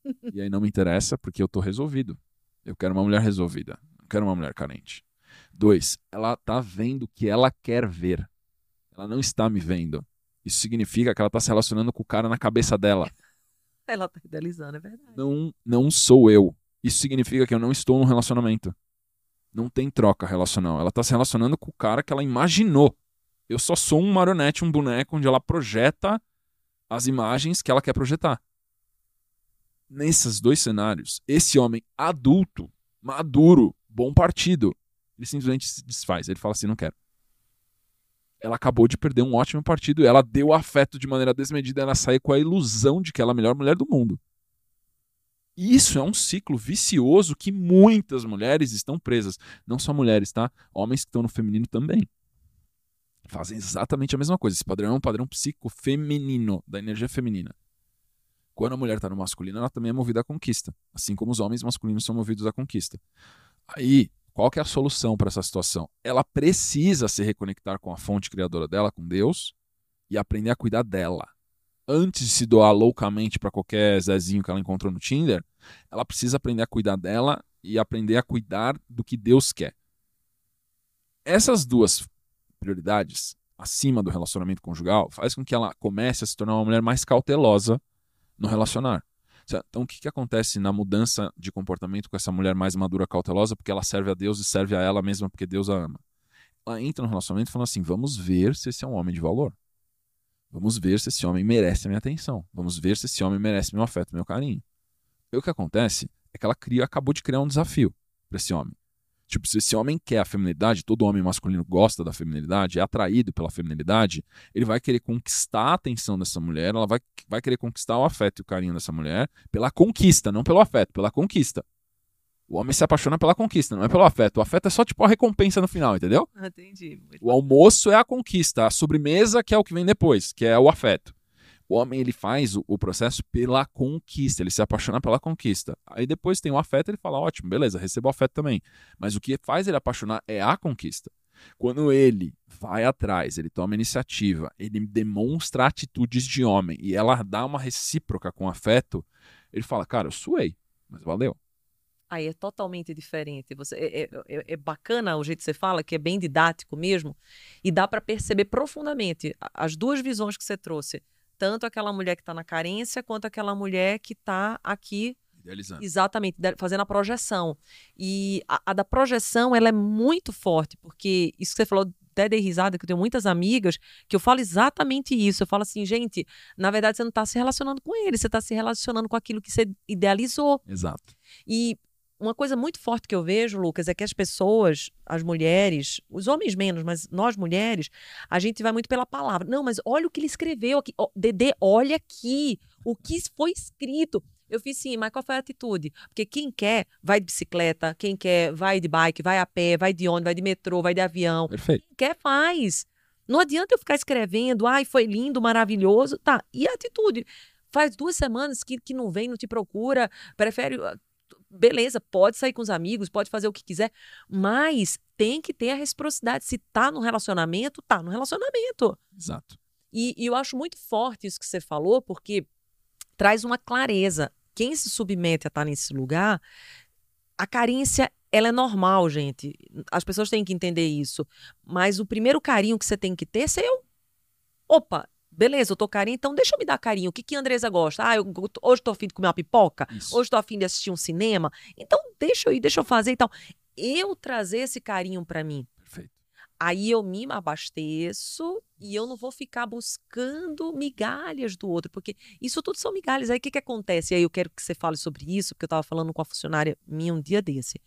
Speaker 3: e aí não me interessa, porque eu tô resolvido. Eu quero uma mulher resolvida. Eu quero uma mulher carente. Dois, ela tá vendo o que ela quer ver. Ela não está me vendo. Isso significa que ela está se relacionando com o cara na cabeça dela.
Speaker 2: Ela está idealizando, é verdade.
Speaker 3: Não, não sou eu. Isso significa que eu não estou num relacionamento. Não tem troca relacional. Ela está se relacionando com o cara que ela imaginou. Eu só sou um marionete, um boneco onde ela projeta as imagens que ela quer projetar. Nesses dois cenários, esse homem adulto, maduro, bom partido, ele simplesmente se desfaz. Ele fala assim: não quero ela acabou de perder um ótimo partido. Ela deu afeto de maneira desmedida. Ela saiu com a ilusão de que ela é a melhor mulher do mundo. Isso é um ciclo vicioso que muitas mulheres estão presas. Não só mulheres, tá? Homens que estão no feminino também. Fazem exatamente a mesma coisa. Esse padrão é um padrão psíquico feminino, da energia feminina. Quando a mulher está no masculino, ela também é movida à conquista. Assim como os homens masculinos são movidos à conquista. Aí, qual que é a solução para essa situação? Ela precisa se reconectar com a fonte criadora dela, com Deus, e aprender a cuidar dela. Antes de se doar loucamente para qualquer Zezinho que ela encontrou no Tinder, ela precisa aprender a cuidar dela e aprender a cuidar do que Deus quer. Essas duas prioridades, acima do relacionamento conjugal, faz com que ela comece a se tornar uma mulher mais cautelosa no relacionar. Então, o que, que acontece na mudança de comportamento com essa mulher mais madura, cautelosa, porque ela serve a Deus e serve a ela mesma porque Deus a ama? Ela entra no relacionamento falando assim: vamos ver se esse é um homem de valor. Vamos ver se esse homem merece a minha atenção. Vamos ver se esse homem merece meu afeto, meu carinho. E o que acontece é que ela cria, acabou de criar um desafio para esse homem. Tipo, se esse homem quer a feminilidade, todo homem masculino gosta da feminilidade, é atraído pela feminilidade, ele vai querer conquistar a atenção dessa mulher, ela vai, vai querer conquistar o afeto e o carinho dessa mulher pela conquista, não pelo afeto, pela conquista. O homem se apaixona pela conquista, não é pelo afeto. O afeto é só tipo a recompensa no final, entendeu?
Speaker 2: Entendi. Muito
Speaker 3: O almoço é a conquista, a sobremesa que é o que vem depois, que é o afeto. O homem ele faz o, processo pela conquista, ele se apaixona pela conquista. Aí depois tem o afeto, ele fala: ótimo, beleza, recebo o afeto também. Mas o que faz ele apaixonar é a conquista. Quando ele vai atrás, ele toma iniciativa, ele demonstra atitudes de homem e ela dá uma recíproca com afeto, ele fala: cara, eu suei, mas valeu.
Speaker 2: Aí é totalmente diferente. Você é, é- é- é bacana o jeito que você fala, que é bem didático mesmo, e dá para perceber profundamente as duas visões que você trouxe, tanto aquela mulher que está na carência quanto aquela mulher que está aqui
Speaker 3: Idealizando.
Speaker 2: Exatamente, fazendo a projeção. E a, a da projeção, ela é muito forte, porque isso que você falou, até dei risada, que eu tenho muitas amigas que eu falo exatamente isso. Eu falo assim, gente, na verdade você não está se relacionando com ele, você está se relacionando com aquilo que você idealizou.
Speaker 3: Exato.
Speaker 2: E uma coisa muito forte que eu vejo, Lucas, é que as pessoas, as mulheres, os homens menos, mas nós mulheres, a gente vai muito pela palavra. Não, mas olha o que ele escreveu aqui. Ó, Dedê, olha aqui o que foi escrito. Eu fiz sim, mas qual foi a atitude? Porque quem quer vai de bicicleta, quem quer vai de bike, vai a pé, vai de ônibus, vai de metrô, vai de avião.
Speaker 3: Perfeito.
Speaker 2: Quem quer faz. Não adianta eu ficar escrevendo, ai, foi lindo, maravilhoso. Tá, e a atitude? Faz duas semanas que, que não vem, não te procura, prefere. Beleza, pode sair com os amigos, pode fazer o que quiser, mas tem que ter a reciprocidade. Se tá no relacionamento, tá no relacionamento.
Speaker 3: Exato.
Speaker 2: E, e eu acho muito forte isso que você falou, porque traz uma clareza. Quem se submete a estar nesse lugar, a carência, ela é normal, gente. As pessoas têm que entender isso. Mas o primeiro carinho que você tem que ter é seu. Opa, beleza, eu tô carinho, então deixa eu me dar carinho. O que, que a Andresa gosta? Ah, eu, hoje tô afim de comer uma pipoca?
Speaker 3: Isso.
Speaker 2: Hoje tô afim de assistir um cinema? Então deixa eu ir, deixa eu fazer e tal. Eu trazer esse carinho pra mim.
Speaker 3: Perfeito.
Speaker 2: Aí eu me abasteço e eu não vou ficar buscando migalhas do outro, porque isso tudo são migalhas. Aí o que, que acontece? E aí eu quero que você fale sobre isso, porque eu estava falando com a funcionária minha um dia desse,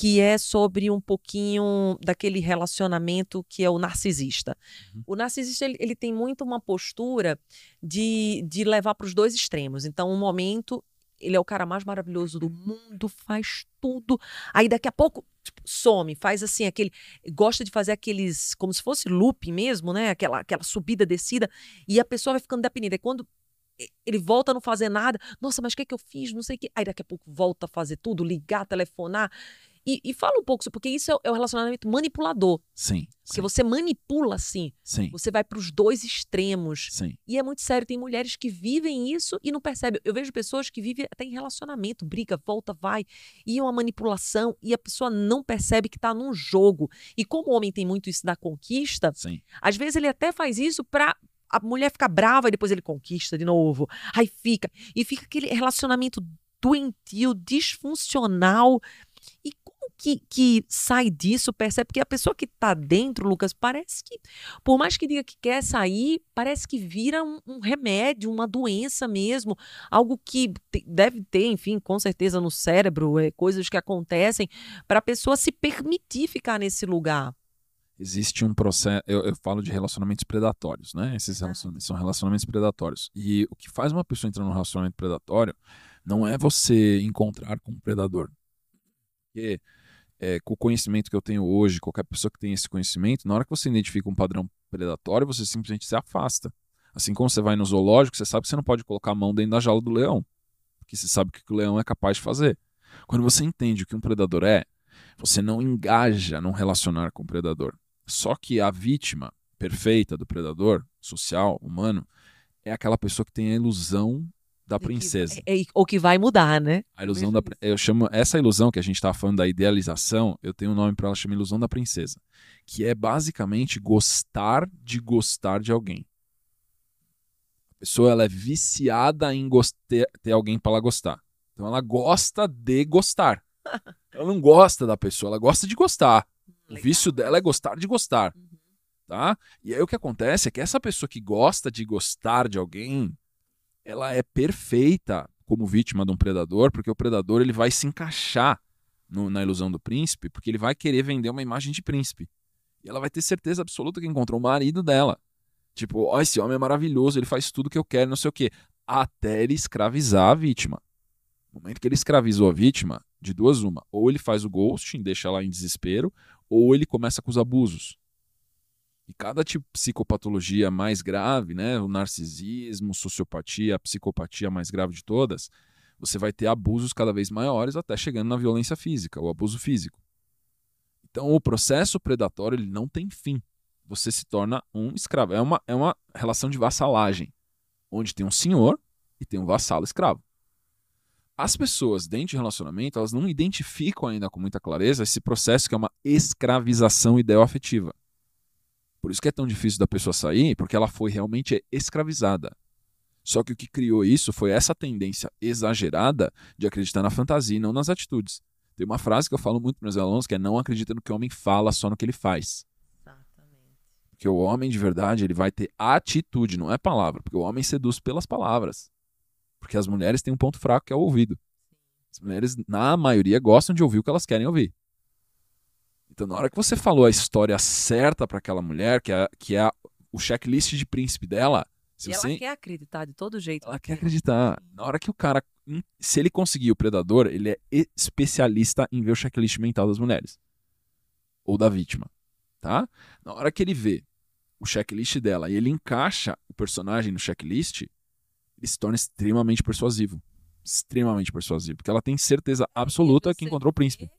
Speaker 2: que é sobre um pouquinho daquele relacionamento que é o narcisista.
Speaker 3: Uhum.
Speaker 2: O narcisista ele, ele tem muito uma postura de, de levar para os dois extremos. Então, um momento ele é o cara mais maravilhoso do mundo, faz tudo. Aí daqui a pouco tipo, some, faz assim aquele, gosta de fazer aqueles como se fosse loop mesmo, né? Aquela aquela subida descida e a pessoa vai ficando dependente. Aí quando e- ele volta a não fazer nada, nossa, mas o que é que eu fiz? Não sei o que. Aí daqui a pouco volta a fazer tudo, ligar, telefonar. E, e fala um pouco, sobre- porque isso é, o- é relacionamento manipulador.
Speaker 3: Sim.
Speaker 2: Porque
Speaker 3: Sim.
Speaker 2: você manipula assim.
Speaker 3: Sim.
Speaker 2: Você vai para os dois extremos.
Speaker 3: Sim.
Speaker 2: E é muito sério, tem mulheres que vivem isso e não percebem. Eu vejo pessoas que vivem até em relacionamento, briga, volta, vai, e é uma manipulação, e a pessoa não percebe que tá num jogo. E como o homem tem muito isso da conquista,
Speaker 3: Sim.
Speaker 2: às vezes ele até faz isso pra a mulher ficar brava e depois ele conquista de novo. Aí fica. E fica aquele relacionamento doentio, disfuncional. E que, que sai disso, percebe? Porque a pessoa que tá dentro, Lucas, parece que, por mais que diga que quer sair, parece que vira um, um remédio, uma doença mesmo. Algo que deve ter, enfim, com certeza no cérebro, é, coisas que acontecem para a pessoa se permitir ficar nesse lugar.
Speaker 3: existe um processo. Eu, eu falo de relacionamentos predatórios, né? Esses
Speaker 2: Ah.
Speaker 3: relacionamentos são relacionamentos predatórios. E o que faz uma pessoa entrar num relacionamento predatório não é você encontrar com um predador. Porque é, com o conhecimento que eu tenho hoje, qualquer pessoa que tem esse conhecimento, na hora que você identifica um padrão predatório, você simplesmente se afasta. Assim como você vai no zoológico, você sabe que você não pode colocar a mão dentro da jaula do leão. Porque você sabe o que o leão é capaz de fazer. Quando você entende o que um predador é, você não engaja num relacionar com o predador. Só que a vítima perfeita do predador, social, humano, é aquela pessoa que tem a ilusão da
Speaker 2: De que-
Speaker 3: princesa.
Speaker 2: É, é, ou que vai mudar, né?
Speaker 3: A ilusão da eu chamo essa ilusão que a gente estava falando da idealização, eu tenho um nome para ela, chama ilusão da princesa, que é basicamente gostar de gostar de alguém. A pessoa ela é viciada em ter, ter alguém para ela gostar. Então ela gosta de gostar. Ela não gosta da pessoa, ela gosta de gostar. O
Speaker 2: Legal.
Speaker 3: vício dela é gostar de gostar.
Speaker 2: Uhum.
Speaker 3: tá? E aí o que acontece é que essa pessoa que gosta de gostar de alguém, ela é perfeita como vítima de um predador, porque o predador ele vai se encaixar no, na ilusão do príncipe, porque ele vai querer vender uma imagem de príncipe. E ela vai ter certeza absoluta que encontrou o marido dela. Tipo, ó, oh, esse homem é maravilhoso, ele faz tudo que eu quero, não sei o quê. Até ele escravizar a vítima. No momento que ele escravizou a vítima, de duas uma. Ou ele faz o ghosting, deixa ela em desespero, ou ele começa com os abusos. E cada tipo de psicopatologia mais grave, né, o narcisismo, sociopatia, a psicopatia mais grave de todas, você vai ter abusos cada vez maiores até chegando na violência física, o abuso físico. Então, o processo predatório ele não tem fim. Você se torna um escravo. É uma, é uma relação de vassalagem, onde tem um senhor e tem um vassalo escravo. As pessoas dentro de relacionamento, elas não identificam ainda com muita clareza esse processo que é uma escravização ideoafetiva. Por isso que é tão difícil da pessoa sair, porque ela foi realmente escravizada. Só que o que criou isso foi essa tendência exagerada de acreditar na fantasia e não nas atitudes. Tem uma frase que eu falo muito para meus alunos que é não acredita no que o homem fala, só no que ele faz. Exatamente. Porque o homem de verdade, ele vai ter atitude, não é palavra, porque o homem seduz pelas palavras. Porque as mulheres têm um ponto fraco que é o ouvido. As mulheres, na maioria, gostam de ouvir o que elas querem ouvir. Então, na hora que você falou a história certa para aquela mulher, que é, que é o checklist de príncipe dela.
Speaker 2: Se e você... ela quer acreditar de todo jeito.
Speaker 3: Ela quer acreditar. Na hora que o cara. Se ele conseguir o predador, ele é especialista em ver o checklist mental das mulheres. Ou da vítima. Tá? Na hora que ele vê o checklist dela e ele encaixa o personagem no checklist, ele se torna extremamente persuasivo. Extremamente persuasivo. Porque ela tem certeza absoluta que encontrou o príncipe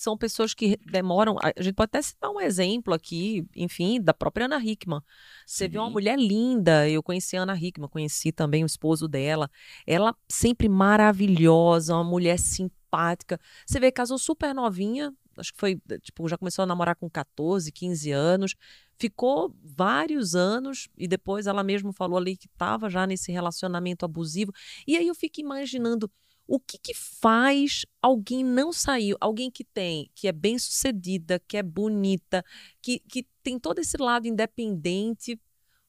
Speaker 2: são pessoas que demoram. A gente pode até citar um exemplo aqui, enfim, da própria Ana Hickman. Você Sim. vê uma mulher linda. Eu conheci a Ana Hickman, conheci também o esposo dela. Ela sempre maravilhosa, uma mulher simpática. Você vê, casou super novinha, acho que foi, tipo, já começou a namorar com 14, 15 anos. Ficou vários anos e depois ela mesma falou ali que estava já nesse relacionamento abusivo. E aí eu fico imaginando o que, que faz alguém não sair? Alguém que tem, que é bem sucedida, que é bonita, que, que tem todo esse lado independente.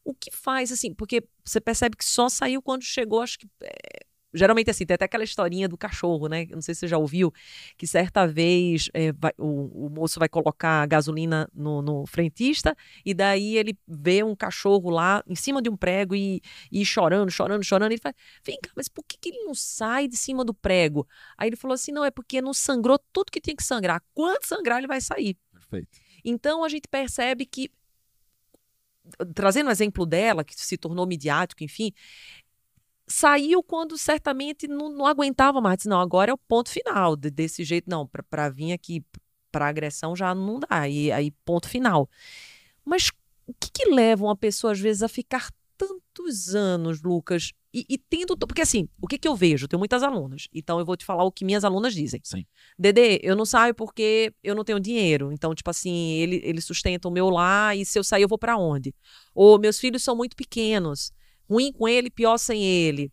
Speaker 2: O que faz, assim, porque você percebe que só saiu quando chegou, acho que é, Geralmente, assim, tem até aquela historinha do cachorro, né? Não sei se você já ouviu, que certa vez é, vai, o, o, moço vai colocar gasolina no, no, frentista e daí ele vê um cachorro lá em cima de um prego e, e chorando, chorando, chorando. E ele fala: Vem cá, mas por que, que ele não sai de cima do prego? Aí ele falou assim: Não, é porque não sangrou tudo que tinha que sangrar. Quanto sangrar, ele vai sair.
Speaker 3: Perfeito.
Speaker 2: Então a gente percebe que trazendo o exemplo dela, que se tornou midiático, enfim, saiu quando certamente não, não aguentava mais. Disse, não, agora é o ponto final. De, desse jeito, não, para vir aqui para agressão já não dá. E aí, ponto final. Mas o que, que leva uma pessoa, às vezes, a ficar tantos anos, Lucas, e, e, tendo. Porque assim, o que, que eu vejo? Eu tenho muitas alunas. Então eu vou te falar o que minhas alunas dizem.
Speaker 3: Sim.
Speaker 2: Dedê, eu não saio porque eu não tenho dinheiro. Então, tipo assim, ele, ele sustenta o meu lá e se eu sair, eu vou para onde? Ou meus filhos são muito pequenos ruim com ele, pior sem ele.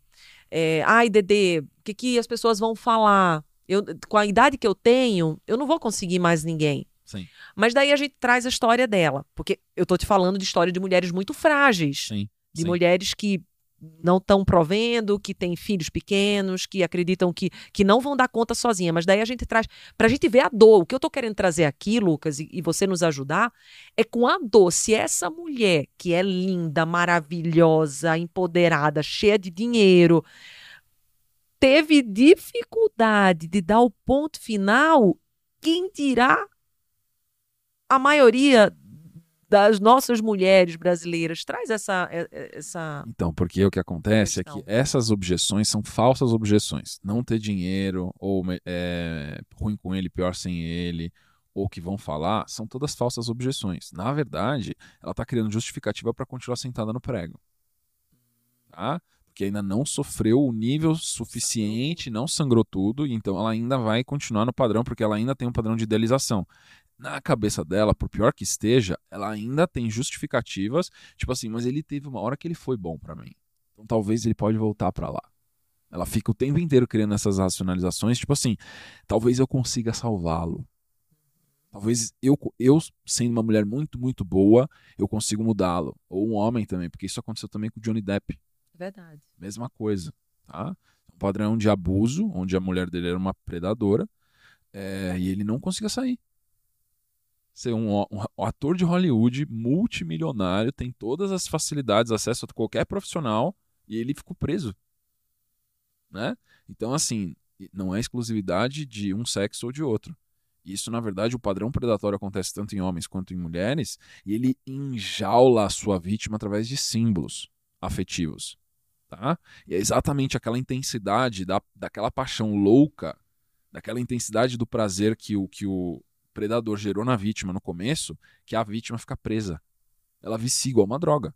Speaker 2: É, Ai, Dedê, o que, que as pessoas vão falar? Eu, com a idade que eu tenho, eu não vou conseguir mais ninguém.
Speaker 3: Sim.
Speaker 2: Mas daí a gente traz a história dela. Porque eu tô te falando de história de mulheres muito frágeis.
Speaker 3: Sim.
Speaker 2: De Sim. mulheres que não estão provendo, que têm filhos pequenos, que acreditam que, que não vão dar conta sozinha. Mas daí a gente traz, para a gente ver a dor. O que eu estou querendo trazer aqui, Lucas, e, e, você nos ajudar, é com a dor. Se essa mulher, que é linda, maravilhosa, empoderada, cheia de dinheiro, teve dificuldade de dar o ponto final, quem dirá a maioria das nossas mulheres brasileiras. Traz essa. essa
Speaker 3: então, porque o que acontece é que essas objeções são falsas objeções. Não ter dinheiro, ou é, ruim com ele, pior sem ele, ou que vão falar, são todas falsas objeções. Na verdade, ela está criando justificativa para continuar sentada no prego. Tá? Porque ainda não sofreu o nível suficiente, não sangrou tudo, então ela ainda vai continuar no padrão, porque ela ainda tem um padrão de idealização na cabeça dela, por pior que esteja, ela ainda tem justificativas, tipo assim, mas ele teve uma hora que ele foi bom para mim. Então talvez ele pode voltar para lá. Ela fica o tempo inteiro criando essas racionalizações, tipo assim, talvez eu consiga salvá-lo. Talvez eu, eu, sendo uma mulher muito, muito boa, eu consigo mudá-lo. Ou um homem também, porque isso aconteceu também com o Johnny Depp.
Speaker 2: Verdade.
Speaker 3: Mesma coisa, tá? Um padrão de abuso, onde a mulher dele era uma predadora, é, e ele não conseguia sair. Ser um, um, ator de Hollywood multimilionário, tem todas as facilidades, acesso a qualquer profissional, e ele ficou preso. Né? Então, assim, não é exclusividade de um sexo ou de outro. Isso, na verdade, o padrão predatório acontece tanto em homens quanto em mulheres, e ele enjaula a sua vítima através de símbolos afetivos. Tá? E é exatamente aquela intensidade da, daquela paixão louca, daquela intensidade do prazer que o, que o predador gerou na vítima no começo, que a vítima fica presa. Ela vicia igual uma droga.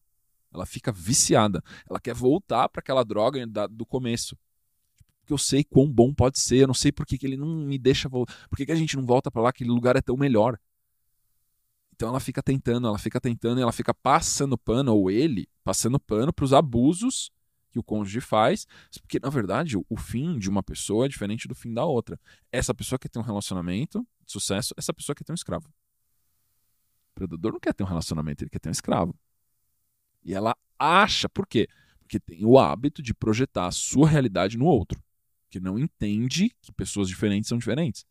Speaker 3: Ela fica viciada. Ela quer voltar para aquela droga da, do começo porque eu sei quão bom pode ser, eu não sei por que, que ele não me deixa voltar, por que, que a gente não volta para lá, aquele lugar é tão melhor. Então ela fica tentando, ela fica tentando, ela fica passando pano, ou ele passando pano para os abusos que o cônjuge faz, porque na verdade o, fim de uma pessoa é diferente do fim da outra. Essa pessoa quer ter um relacionamento de sucesso, essa pessoa quer ter um escravo. O predador não quer ter um relacionamento, ele quer ter um escravo. E ela acha, por quê? Porque tem o hábito de projetar a sua realidade no outro que não entende que pessoas diferentes são diferentes.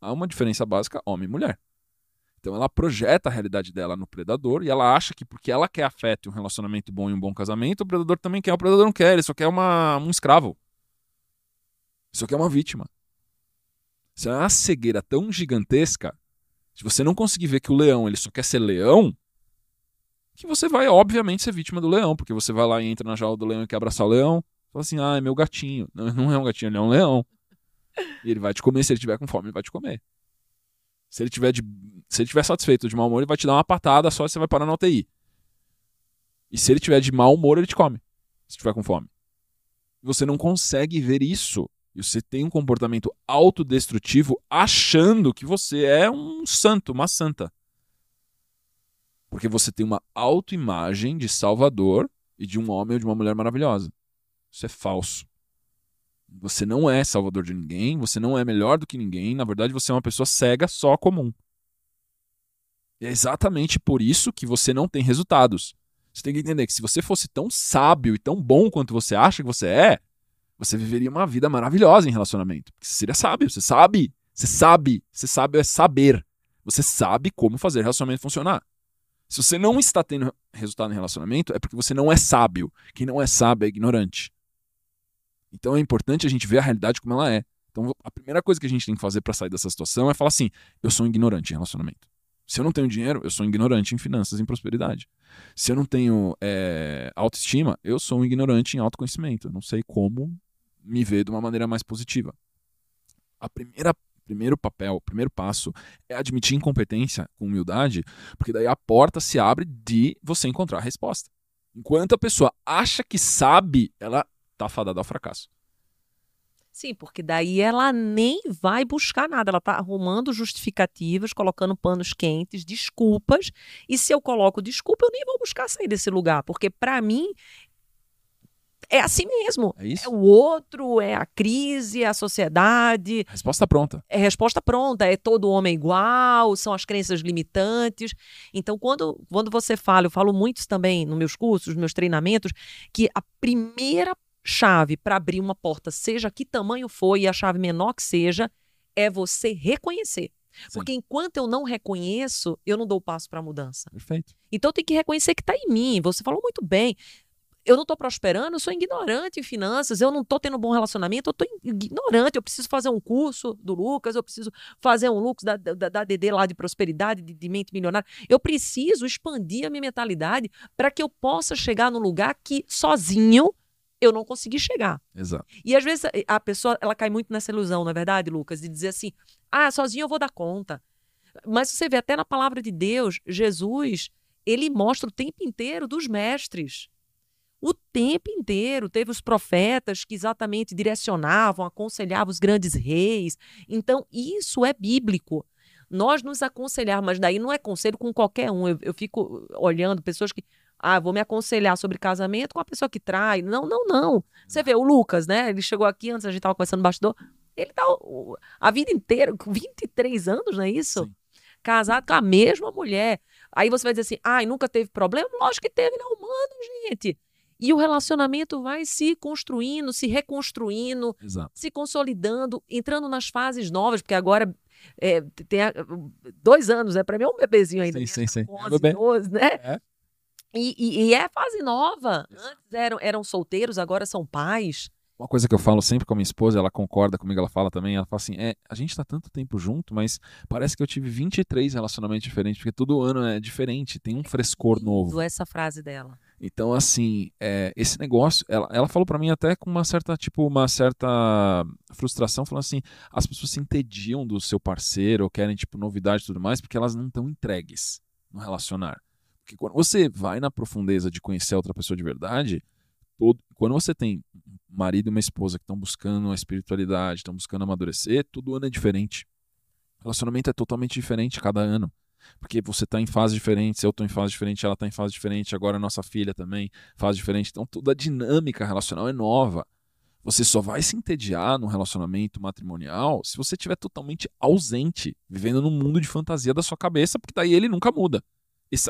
Speaker 3: Há uma diferença básica homem e mulher. Então ela projeta a realidade dela no predador e ela acha que porque ela quer afeto um relacionamento bom e um bom casamento, o predador também quer. O predador não quer, ele só quer uma, um escravo. Só quer uma vítima. Isso é uma cegueira tão gigantesca, se você não conseguir ver que o leão ele só quer ser leão, que você vai, obviamente, ser vítima do leão, porque você vai lá e entra na jaula do leão e quer abraçar o leão, Fala assim, ah, é meu gatinho. Não, não é um gatinho, ele é um leão. E ele vai te comer, se ele tiver com fome, ele vai te comer. Se ele tiver, de, se ele tiver satisfeito de mau humor, ele vai te dar uma patada só e você vai parar na UTI. E se ele tiver de mau humor, ele te come. Se tiver com fome. Você não consegue ver isso. E você tem um comportamento autodestrutivo achando que você é um santo, uma santa. Porque você tem uma autoimagem de salvador e de um homem ou de uma mulher maravilhosa. Isso é falso. Você não é salvador de ninguém, você não é melhor do que ninguém, na verdade você é uma pessoa cega só comum. E é exatamente por isso que você não tem resultados. Você tem que entender que se você fosse tão sábio e tão bom quanto você acha que você é, você viveria uma vida maravilhosa em relacionamento. Você seria sábio, você sabe, você sabe, você sabe é saber. Você sabe como fazer relacionamento funcionar. Se você não está tendo resultado em relacionamento, é porque você não é sábio. Quem não é sábio é ignorante. Então é importante a gente ver a realidade como ela é. Então a primeira coisa que a gente tem que fazer para sair dessa situação é falar assim: eu sou um ignorante em relacionamento. Se eu não tenho dinheiro, eu sou um ignorante em finanças, em prosperidade. Se eu não tenho é, autoestima, eu sou um ignorante em autoconhecimento. Eu não sei como me ver de uma maneira mais positiva. A primeira primeiro papel, o primeiro passo é admitir incompetência com humildade, porque daí a porta se abre de você encontrar a resposta. Enquanto a pessoa acha que sabe, ela tá fadada ao fracasso.
Speaker 2: Sim, porque daí ela nem vai buscar nada, ela tá arrumando justificativas, colocando panos quentes, desculpas, e se eu coloco desculpa, eu nem vou buscar sair desse lugar, porque para mim é assim mesmo.
Speaker 3: É?
Speaker 2: É o outro, é a crise, é a sociedade.
Speaker 3: Resposta pronta.
Speaker 2: É resposta pronta. É todo homem igual, são as crenças limitantes. Então, quando, quando você fala, eu falo muito também nos meus cursos, nos meus treinamentos, que a primeira chave para abrir uma porta, seja que tamanho for e a chave menor que seja, é você reconhecer. Sim. Porque enquanto eu não reconheço, eu não dou passo para a mudança.
Speaker 3: Perfeito.
Speaker 2: Então eu tenho que reconhecer que está em mim. Você falou muito bem. Eu não estou prosperando, eu sou ignorante em finanças, eu não estou tendo um bom relacionamento, eu estou ignorante. Eu preciso fazer um curso do Lucas, eu preciso fazer um Lucas da, da, da DD lá de prosperidade, de, de mente milionária. Eu preciso expandir a minha mentalidade para que eu possa chegar no lugar que sozinho eu não consegui chegar.
Speaker 3: Exato.
Speaker 2: E às vezes a pessoa ela cai muito nessa ilusão, na é verdade, Lucas, de dizer assim: ah, sozinho eu vou dar conta. Mas você vê até na palavra de Deus, Jesus, ele mostra o tempo inteiro dos mestres. O tempo inteiro teve os profetas que exatamente direcionavam, aconselhavam os grandes reis. Então, isso é bíblico nós nos aconselhar, mas daí não é conselho com qualquer um. Eu, eu, fico olhando pessoas que ah, vou me aconselhar sobre casamento com a pessoa que trai. Não, não, não. Você vê, o Lucas, né? Ele chegou aqui antes, a gente estava conversando no bastidor. Ele tá a vida inteira, com 23 anos, não é isso? Sim. casado com a mesma mulher. Aí você vai dizer assim, ai, nunca teve problema? Lógico que teve, né? Humano, gente. E o relacionamento vai se construindo, se reconstruindo,
Speaker 3: Exato.
Speaker 2: se consolidando, entrando nas fases novas, porque agora é, tem a- dois anos, né? Para mim é um bebezinho ainda.
Speaker 3: Sim,
Speaker 2: né?
Speaker 3: sim, sim.
Speaker 2: Com
Speaker 3: É
Speaker 2: 11,
Speaker 3: bebê.
Speaker 2: 12, né?
Speaker 3: É.
Speaker 2: E, e- e é fase nova. Antes eram, eram solteiros, agora são pais.
Speaker 3: Uma coisa que eu falo sempre com a minha esposa, ela concorda comigo, ela fala também, ela fala assim, é, a gente tá tanto tempo junto, mas parece que eu tive 23 relacionamentos diferentes, porque todo ano é diferente, tem um frescor novo.
Speaker 2: Essa frase dela.
Speaker 3: Então, assim, é, esse negócio, ela, ela falou pra mim até com uma certa, tipo, uma certa frustração, falando assim, as pessoas se entediam do seu parceiro, ou querem, tipo, novidade e tudo mais, porque elas não estão entregues no relacionar. Porque quando você vai na profundeza de conhecer outra pessoa de verdade, todo- quando você tem um marido e uma esposa que estão buscando a espiritualidade, estão buscando amadurecer, todo ano é diferente. O relacionamento é totalmente diferente cada ano. Porque você está em fases diferentes, eu estou em fase diferente, ela está em fase diferente, agora a nossa filha também, fase diferente. Então toda a dinâmica relacional é nova. Você só vai se entediar no relacionamento matrimonial se você estiver totalmente ausente, vivendo num mundo de fantasia da sua cabeça, porque daí ele nunca muda.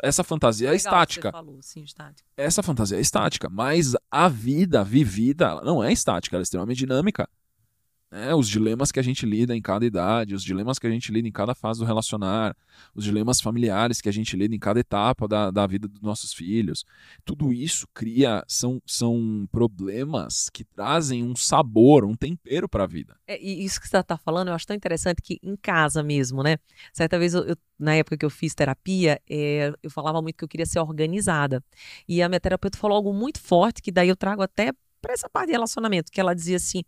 Speaker 3: Essa, fantasia é
Speaker 2: Legal
Speaker 3: estática
Speaker 2: falou, sim, estática.
Speaker 3: essa fantasia é estática, mas a vida vivida não é estática, ela é extremamente dinâmica. É, os dilemas que a gente lida em cada idade, os dilemas que a gente lida em cada fase do relacionar, os dilemas familiares que a gente lida em cada etapa da, da vida dos nossos filhos, tudo isso cria, são, são problemas que trazem um sabor, um tempero para a vida.
Speaker 2: É, e isso que você está falando, eu acho tão interessante que em casa mesmo, né? Certa vez, eu, eu- na época que eu fiz terapia, é, eu falava muito que eu queria ser organizada. E a minha terapeuta falou algo muito forte, que daí eu trago até para essa parte de relacionamento, que ela dizia assim: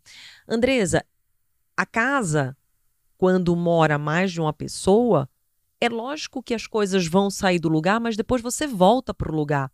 Speaker 2: Andresa, a casa, quando mora mais de uma pessoa, é lógico que as coisas vão sair do lugar, mas depois você volta para o lugar.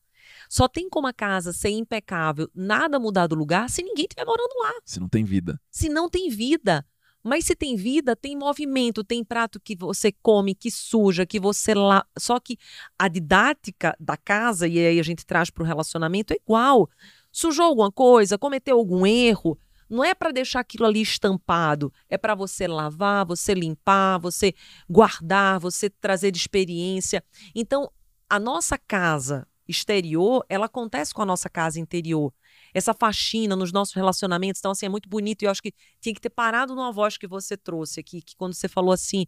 Speaker 2: Só tem como a casa ser impecável, nada mudar do lugar, se ninguém estiver morando lá
Speaker 3: Se não tem vida.
Speaker 2: se não tem vida. Mas se tem vida, tem movimento, tem prato que você come, que suja, que você lá. Só que a didática da casa, e aí a gente traz para o relacionamento, é igual. Sujou alguma coisa, cometeu algum erro, não é para deixar aquilo ali estampado, é para você lavar, você limpar, você guardar, você trazer de experiência. Então, a nossa casa exterior, ela acontece com a nossa casa interior essa faxina nos nossos relacionamentos. Então, assim, é muito bonito. E eu acho que tinha que ter parado numa voz que você trouxe aqui, que quando você falou assim,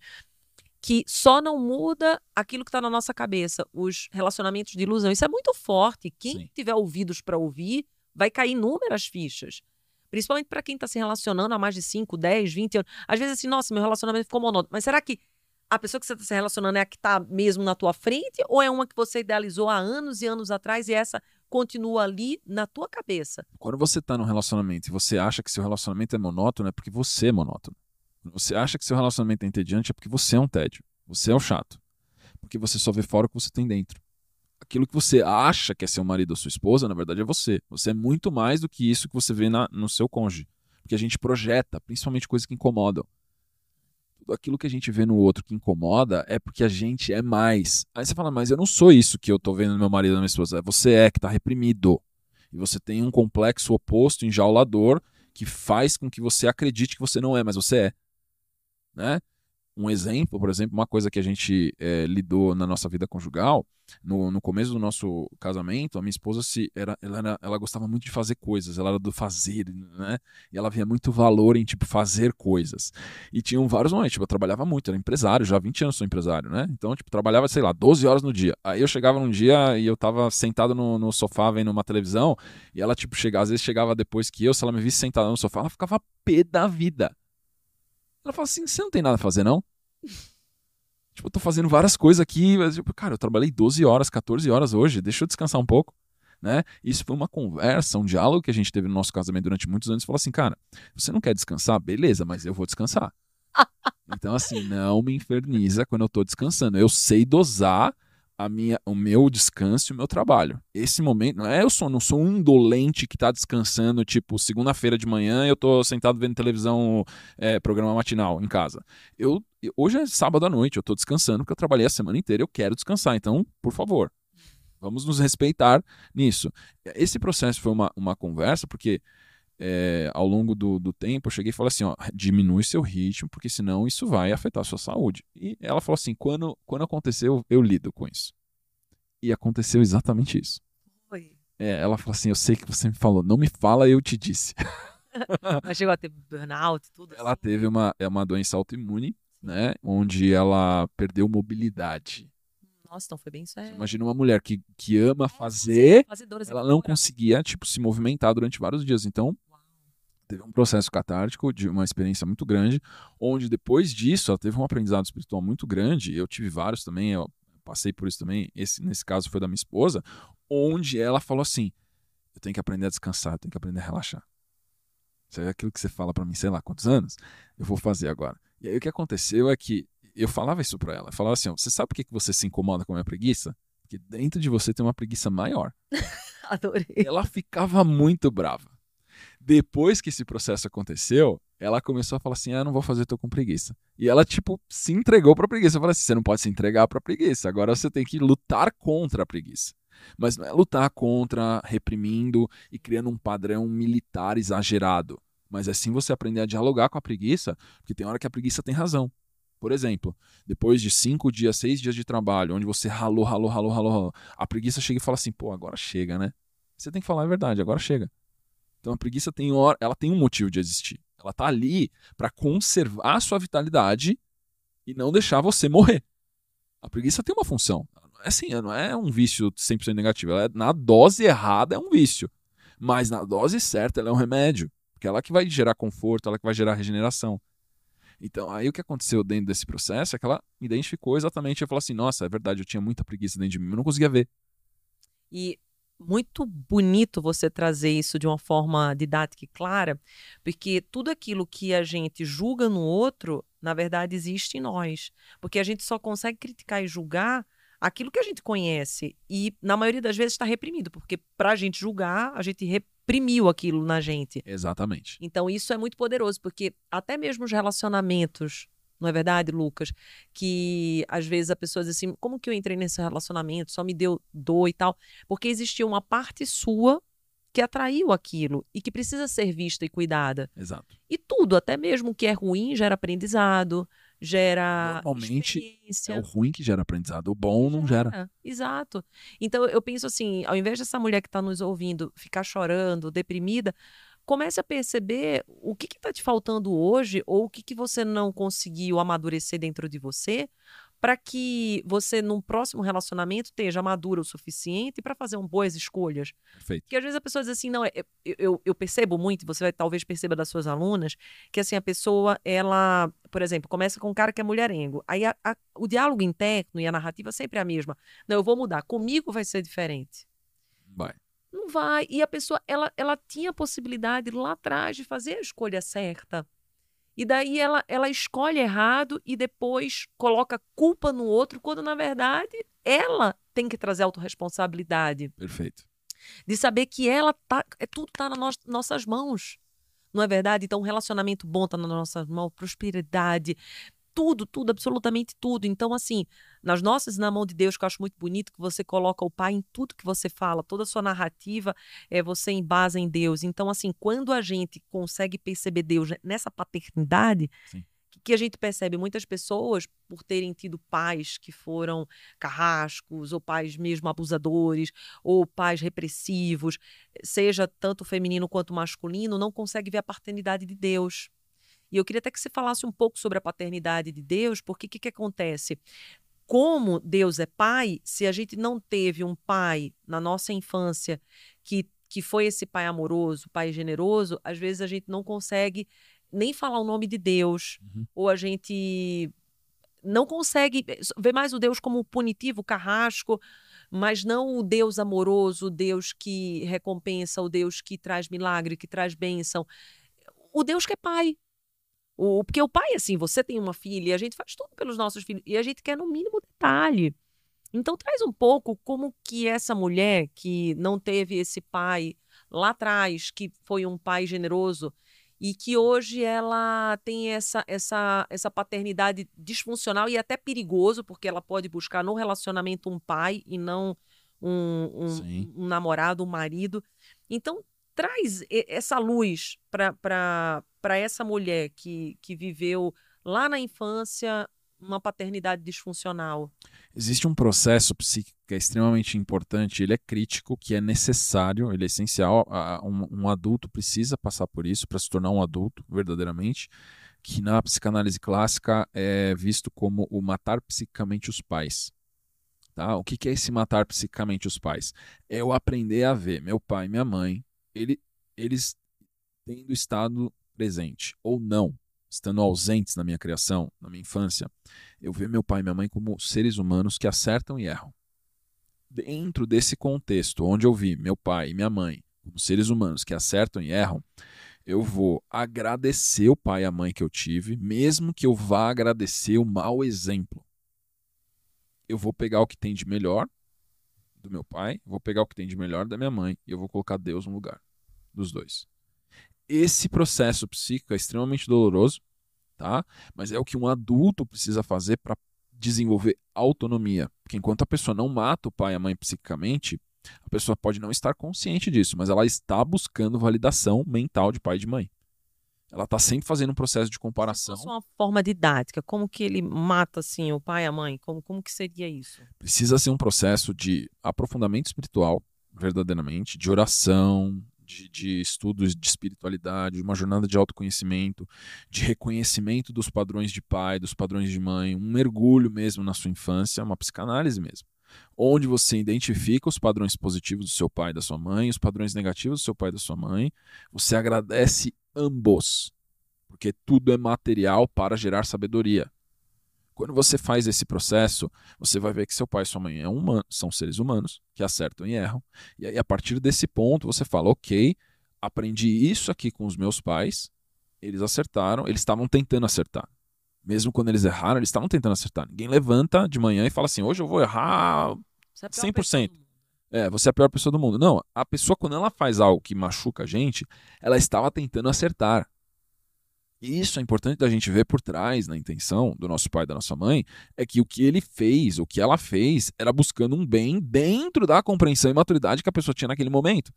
Speaker 2: que só não muda aquilo que está na nossa cabeça, os relacionamentos de ilusão. Isso é muito forte. Quem
Speaker 3: Sim.
Speaker 2: tiver ouvidos para ouvir, vai cair inúmeras fichas. Principalmente para quem está se relacionando há mais de 5, 10, 20 anos. Às vezes, assim, nossa, meu relacionamento ficou monótono. Mas será que a pessoa que você está se relacionando é a que está mesmo na tua frente? Ou é uma que você idealizou há anos e anos atrás e essa continua ali na tua cabeça?
Speaker 3: Quando você tá num relacionamento e você acha que seu relacionamento é monótono, é porque você é monótono. Você acha que seu relacionamento é entediante, é porque você é um tédio. Você é o chato. Porque você só vê fora o que você tem dentro. Aquilo que você acha que é seu marido ou sua esposa, na verdade é você. Você é muito mais do que isso que você vê na- no seu cônjuge. Porque a gente projeta, principalmente coisas que incomodam. Tudo aquilo que a gente vê no outro que incomoda é porque a gente é mais. Aí você fala, mas eu não sou isso que eu tô vendo no meu marido ou na minha esposa. Você é que tá reprimido. E você tem um complexo oposto, enjaulador, que faz com que você acredite que você não é, mas você é. Né? Um exemplo, por exemplo, uma coisa que a gente eh, lidou na nossa vida conjugal, no, no começo do nosso casamento, a minha esposa se era, ela, era- ela gostava muito de fazer coisas, ela era do fazer, né? E ela via muito valor em tipo fazer coisas. E tinham vários momentos, tipo, eu trabalhava muito, era empresário, já há 20 anos sou empresário, né? Então, tipo, trabalhava, sei lá, 12 horas no dia. Aí eu chegava num dia e eu tava sentado no, no sofá vendo uma televisão, e ela, tipo, chegava, às vezes chegava depois que eu, se ela me visse sentado no sofá, ela ficava pé da vida. Ela falava assim: você não tem nada a fazer, não? tipo, eu tô fazendo várias coisas aqui, mas, tipo, cara, eu trabalhei 12 horas, 14 horas hoje, deixa eu descansar um pouco. Né? Isso foi uma conversa, um diálogo que a gente teve no nosso casamento durante muitos anos. Falou assim, cara, você não quer descansar? Beleza, mas eu vou descansar. então, assim, não me inferniza quando eu tô descansando. Eu sei dosar a minha, o meu descanso e o meu trabalho. Esse momento, não é eu sou, não sou um indolente que tá descansando, tipo, segunda-feira de manhã eu tô sentado vendo televisão, é, programa matinal em casa. Eu, hoje é sábado à noite, eu tô descansando porque eu trabalhei a semana inteira, eu quero descansar. Então, por favor, vamos nos respeitar nisso. Esse processo foi uma, uma conversa porque é, ao longo do, do tempo, eu cheguei e falei assim: ó, diminui seu ritmo, porque senão isso vai afetar a sua saúde. E ela falou assim: quando, quando aconteceu, eu lido com isso. E aconteceu exatamente isso.
Speaker 2: Foi.
Speaker 3: É, ela falou assim: eu sei que você me falou, não me fala, eu te disse.
Speaker 2: Mas chegou a ter burnout e tudo?
Speaker 3: ela
Speaker 2: assim?
Speaker 3: teve uma, é uma doença autoimune, né? Onde ela perdeu mobilidade.
Speaker 2: Nossa, então foi bem isso. É...
Speaker 3: Imagina uma mulher que, que ama fazer,
Speaker 2: Fazedora,
Speaker 3: ela não conseguia, tipo, se movimentar durante vários dias. Então. Teve um processo catártico de uma experiência muito grande, onde depois disso ela teve um aprendizado espiritual muito grande. Eu tive vários também, eu passei por isso também. Esse, nesse caso foi da minha esposa, onde ela falou assim: eu tenho que aprender a descansar, eu tenho que aprender a relaxar. Isso é aquilo que você fala pra mim, sei lá quantos anos, eu vou fazer agora. E aí o que aconteceu é que eu falava isso pra ela. Eu falava assim: ó, você sabe por que que você se incomoda com a minha preguiça? Porque dentro de você tem uma preguiça maior.
Speaker 2: Adorei.
Speaker 3: Ela ficava muito brava. Depois que esse processo aconteceu, ela começou a falar assim: ah, não vou fazer, tô com preguiça. E ela, tipo, se entregou pra preguiça. Eu falei assim: você não pode se entregar pra preguiça, agora você tem que lutar contra a preguiça. Mas não é lutar contra, reprimindo e criando um padrão militar exagerado. Mas é sim você aprender a dialogar com a preguiça, porque tem hora que a preguiça tem razão. Por exemplo, depois de cinco dias, seis dias de trabalho, onde você ralou, ralou, ralou, ralou, ralou, a preguiça chega e fala assim: pô, agora chega, né? Você tem que falar a verdade, agora chega. Então a preguiça tem hora, ela tem um motivo de existir. Ela tá ali para conservar a sua vitalidade e não deixar você morrer. A preguiça tem uma função. É assim, não é um vício 100% negativo. Ela é, na dose errada é um vício. Mas na dose certa ela é um remédio. Porque ela que vai gerar conforto, ela que vai gerar regeneração. Então, aí o que aconteceu dentro desse processo é que ela identificou exatamente, ela falou assim, nossa, é verdade, eu tinha muita preguiça dentro de mim, eu não conseguia ver.
Speaker 2: E muito bonito você trazer isso de uma forma didática e clara, porque tudo aquilo que a gente julga no outro, na verdade, existe em nós. Porque a gente só consegue criticar e julgar aquilo que a gente conhece. E, na maioria das vezes, está reprimido, porque para a gente julgar, a gente reprimiu aquilo na gente.
Speaker 3: Exatamente.
Speaker 2: Então, isso é muito poderoso, porque até mesmo os relacionamentos, não é verdade, Lucas? Que às vezes a pessoa diz assim: como que eu entrei nesse relacionamento? Só me deu dor e tal. Porque existia uma parte sua que atraiu aquilo e que precisa ser vista e cuidada.
Speaker 3: Exato.
Speaker 2: E tudo, até mesmo o que é ruim, gera aprendizado, gera
Speaker 3: Normalmente. É o ruim que gera aprendizado, o bom não gera.
Speaker 2: É, Exato. Então eu penso assim, ao invés dessa mulher que está nos ouvindo ficar chorando, deprimida, comece a perceber o que está te faltando hoje ou o que, que você não conseguiu amadurecer dentro de você para que você, num próximo relacionamento, esteja madura o suficiente para fazer um boas escolhas.
Speaker 3: Perfeito.
Speaker 2: Porque às vezes a pessoa diz assim, não, é- eu, eu, eu percebo muito, e você vai, talvez perceba das suas alunas, que assim, a pessoa, ela, por exemplo, começa com um cara que é mulherengo. Aí a- a- o diálogo interno e a narrativa sempre é a mesma. Não, eu vou mudar, comigo vai ser diferente.
Speaker 3: Vai.
Speaker 2: Não vai. E a pessoa, ela, ela tinha a possibilidade lá atrás de fazer a escolha certa. E daí ela, ela escolhe errado e depois coloca culpa no outro, quando na verdade ela tem que trazer autorresponsabilidade
Speaker 3: Perfeito.
Speaker 2: de saber que ela tá, é tudo tá nas nos- nossas mãos. Não é verdade? Então, um relacionamento bom tá nas nossas mãos, prosperidade, tudo, tudo, absolutamente tudo. Então, assim, nas nossas, na mão de Deus, que eu acho muito bonito que você coloca o Pai em tudo que você fala, toda a sua narrativa é você embasa em Deus. Então, assim, quando a gente consegue perceber Deus nessa paternidade,
Speaker 3: Sim.
Speaker 2: que- que a gente percebe muitas pessoas por terem tido pais que foram carrascos, ou pais mesmo abusadores, ou pais repressivos, seja tanto feminino quanto masculino, não consegue ver a paternidade de Deus. E eu queria até que você falasse um pouco sobre a paternidade de Deus, porque o que, que acontece? Como Deus é pai, se a gente não teve um pai na nossa infância que, que foi esse pai amoroso, pai generoso, às vezes a gente não consegue nem falar o nome de Deus,
Speaker 3: Uhum.
Speaker 2: ou a gente não consegue ver mais o Deus como punitivo, carrasco, mas não o Deus amoroso, o Deus que recompensa, o Deus que traz milagre, que traz bênção. O Deus que é pai. O, porque o pai, assim, você tem uma filha e a gente faz tudo pelos nossos filhos e a gente quer no mínimo detalhe. Então traz um pouco como que essa mulher que não teve esse pai lá atrás, que foi um pai generoso, e que hoje ela tem essa, essa, essa paternidade disfuncional e até perigoso, porque ela pode buscar no relacionamento um pai e não um, um, um namorado, um marido. Então, traz essa luz para essa mulher que, que viveu lá na infância uma paternidade disfuncional?
Speaker 3: Existe um processo psíquico que é extremamente importante, ele é crítico, que é necessário, ele é essencial. Um, um adulto precisa passar por isso para se tornar um adulto verdadeiramente, que na psicanálise clássica é visto como o matar psicicamente os pais. Tá? O que, que é esse matar psicicamente os pais? É eu aprender a ver meu pai e minha mãe, ele, eles tendo estado presente ou não, estando ausentes na minha criação, na minha infância, eu ver meu pai e minha mãe como seres humanos que acertam e erram. Dentro desse contexto, onde eu vi meu pai e minha mãe como seres humanos que acertam e erram, eu vou agradecer o pai e a mãe que eu tive, mesmo que eu vá agradecer o mau exemplo eu vou pegar o que tem de melhor do meu pai, vou pegar o que tem de melhor da minha mãe e eu vou colocar Deus no lugar dos dois. Esse processo psíquico é extremamente doloroso, tá? Mas é o que um adulto precisa fazer para desenvolver autonomia. Porque enquanto a pessoa não mata o pai e a mãe psicicamente, a pessoa pode não estar consciente disso, mas ela está buscando validação mental de pai e de mãe ela está sempre fazendo um processo de comparação.
Speaker 2: Uma forma didática, como que ele mata assim o pai e a mãe? Como, como que seria isso?
Speaker 3: Precisa ser um processo de aprofundamento espiritual, verdadeiramente, de oração, de, de, estudos de espiritualidade, uma jornada de autoconhecimento, de reconhecimento dos padrões de pai, dos padrões de mãe, um mergulho mesmo na sua infância, uma psicanálise mesmo. Onde você identifica os padrões positivos do seu pai e da sua mãe, os padrões negativos do seu pai e da sua mãe, você agradece ambos, porque tudo é material para gerar sabedoria. Quando você faz esse processo, você vai ver que seu pai e sua mãe é humano, são seres humanos que acertam e erram. E aí, a partir desse ponto, você fala: ok, aprendi isso aqui com os meus pais, eles acertaram, eles estavam tentando acertar. Mesmo quando eles erraram, eles estavam tentando acertar. Ninguém levanta de manhã e fala assim: hoje eu vou errar 100%. É, você é a pior pessoa do mundo. Não, a pessoa, quando ela faz algo que machuca a gente, ela estava tentando acertar. E isso é importante da gente ver por trás, na intenção do nosso pai e da nossa mãe, é que o que ele fez, o que ela fez, era buscando um bem dentro da compreensão e maturidade que a pessoa tinha naquele momento.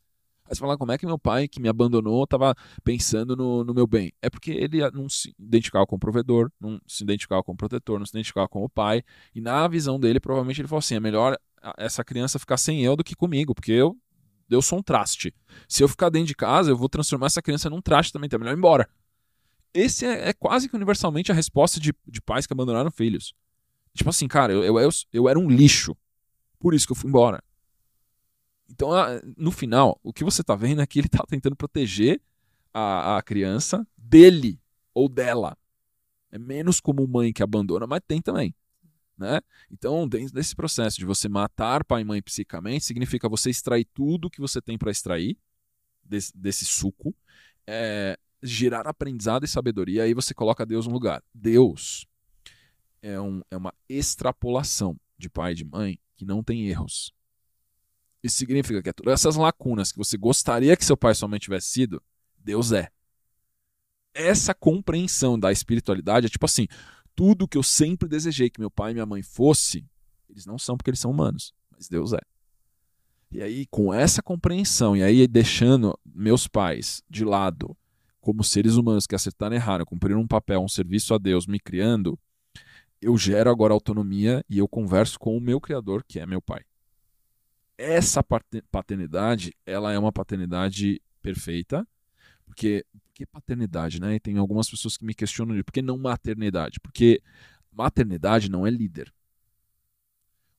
Speaker 3: Aí você fala, como é que meu pai, que me abandonou, estava pensando no, no, meu bem? É porque ele não se identificava com o provedor, não se identificava com o protetor, não se identificava com o pai. E na visão dele, provavelmente ele falou assim: é melhor essa criança ficar sem eu do que comigo, porque eu, eu sou um traste. Se eu ficar dentro de casa, eu vou transformar essa criança num traste também, então é melhor ir embora. Esse é, é, quase que universalmente a resposta de, de pais que abandonaram filhos. Tipo assim, cara, eu, eu, eu, eu era um lixo. Por isso que eu fui embora. Então, no final, o que você está vendo é que ele está tentando proteger a, a criança dele ou dela. É menos como mãe que abandona, mas tem também. Né? Então, dentro desse processo de você matar pai e mãe psicamente, significa você extrair tudo que você tem para extrair desse, desse suco, é, gerar aprendizado e sabedoria, aí você coloca Deus no lugar. Deus é, um, é uma extrapolação de pai e de mãe que não tem erros. Isso significa que todas essas lacunas que você gostaria que seu pai somente tivesse sido, Deus é. Essa compreensão da espiritualidade é tipo assim: tudo que eu sempre desejei que meu pai e minha mãe fosse, eles não são porque eles são humanos, mas Deus é. E aí, com essa compreensão, e aí deixando meus pais de lado como seres humanos que acertaram e erraram, cumpriram um papel, um serviço a Deus, me criando, eu gero agora autonomia e eu converso com o meu Criador, que é meu pai essa paternidade, ela é uma paternidade perfeita, porque que paternidade, né? E tem algumas pessoas que me questionam por que não maternidade? Porque maternidade não é líder.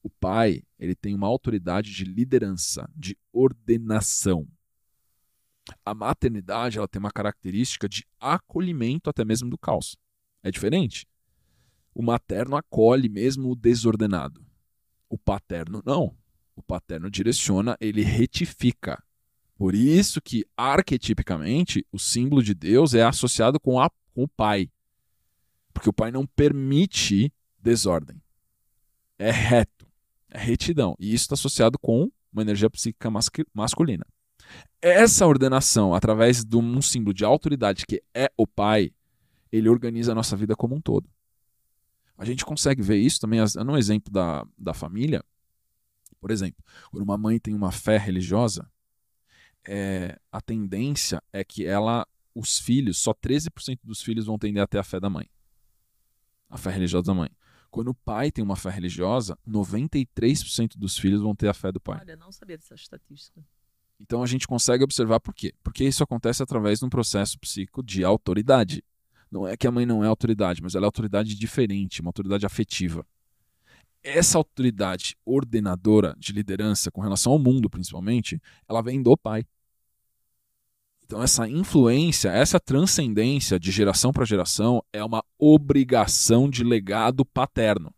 Speaker 3: O pai, ele tem uma autoridade de liderança, de ordenação. A maternidade, ela tem uma característica de acolhimento até mesmo do caos. É diferente. O materno acolhe mesmo o desordenado. O paterno não. O paterno direciona, ele retifica. Por isso que, arquetipicamente, o símbolo de Deus é associado com, a, com o pai. Porque o pai não permite desordem. É reto, é retidão. E isso está associado com uma energia psíquica masculina. Essa ordenação, através de um símbolo de autoridade que é o pai, ele organiza a nossa vida como um todo. A gente consegue ver isso também no exemplo da, da família. Por exemplo, quando uma mãe tem uma fé religiosa, é, a tendência é que ela, os filhos, só 13% dos filhos vão tender a ter a fé da mãe. A fé religiosa da mãe. Quando o pai tem uma fé religiosa, 93% dos filhos vão ter a fé do pai.
Speaker 2: Olha, não sabia dessa estatística.
Speaker 3: Então a gente consegue observar por quê? Porque isso acontece através de um processo psíquico de autoridade. Não é que a mãe não é autoridade, mas ela é autoridade diferente, uma autoridade afetiva. Essa autoridade ordenadora de liderança com relação ao mundo, principalmente, ela vem do pai. Então essa influência, essa transcendência de geração para geração é uma obrigação de legado paterno.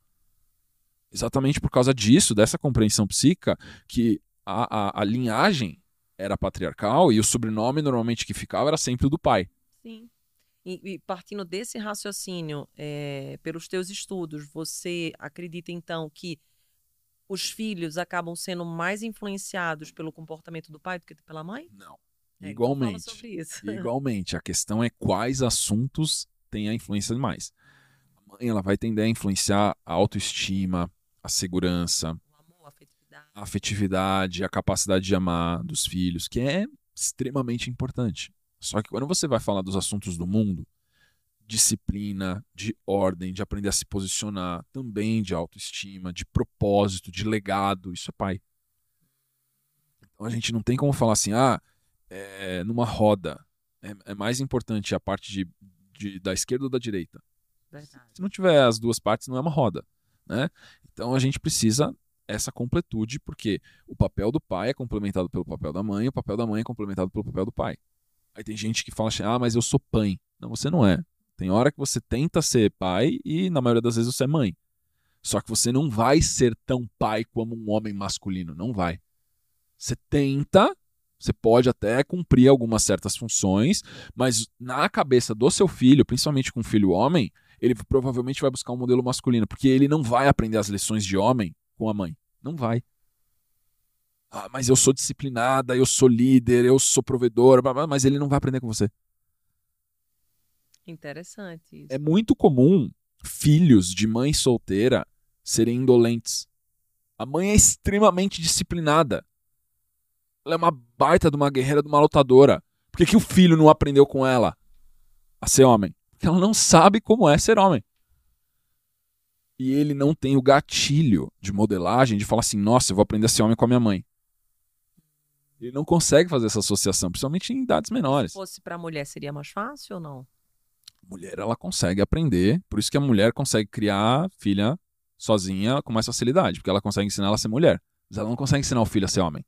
Speaker 3: Exatamente por causa disso, dessa compreensão psíquica, que a, a, a linhagem era patriarcal e o sobrenome normalmente que ficava era sempre o do pai.
Speaker 2: Sim. E, e partindo desse raciocínio, é, pelos teus estudos, você acredita então que os filhos acabam sendo mais influenciados pelo comportamento do pai do que pela mãe?
Speaker 3: Não. É, igualmente. Então igualmente. A questão é quais assuntos têm a influência mais. A mãe ela vai tender a influenciar a autoestima, a segurança, a afetividade, a capacidade de amar dos filhos, que é extremamente importante. Só que quando você vai falar dos assuntos do mundo, disciplina, de ordem, de aprender a se posicionar, também de autoestima, de propósito, de legado, isso é pai. Então a gente não tem como falar assim, ah, é, numa roda é, é, mais importante a parte de, de, da esquerda ou da direita. Verdade. Se não tiver as duas partes, não é uma roda. Né? Então a gente precisa essa completude, porque o papel do pai é complementado pelo papel da mãe, o papel da mãe é complementado pelo papel do pai. Aí tem gente que fala assim: ah, mas eu sou pai. Não, você não é. Tem hora que você tenta ser pai e na maioria das vezes você é mãe. Só que você não vai ser tão pai como um homem masculino. Não vai. Você tenta, você pode até cumprir algumas certas funções, mas na cabeça do seu filho, principalmente com um filho homem, ele provavelmente vai buscar um modelo masculino, porque ele não vai aprender as lições de homem com a mãe. Não vai. Ah, mas eu sou disciplinada, eu sou líder, eu sou provedora, mas ele não vai aprender com você.
Speaker 2: Interessante. Isso.
Speaker 3: É muito comum filhos de mãe solteira serem indolentes. A mãe é extremamente disciplinada. Ela é uma baita de uma guerreira, de uma lutadora. Por que, que o filho não aprendeu com ela a ser homem? Porque ela não sabe como é ser homem e ele não tem o gatilho de modelagem de falar assim: nossa, eu vou aprender a ser homem com a minha mãe. Ele não consegue fazer essa associação, principalmente em idades menores.
Speaker 2: Se fosse para a mulher, seria mais fácil ou não?
Speaker 3: Mulher, ela consegue aprender, por isso que a mulher consegue criar filha sozinha com mais facilidade, porque ela consegue ensinar ela a ser mulher, mas ela não consegue ensinar o filho a ser homem.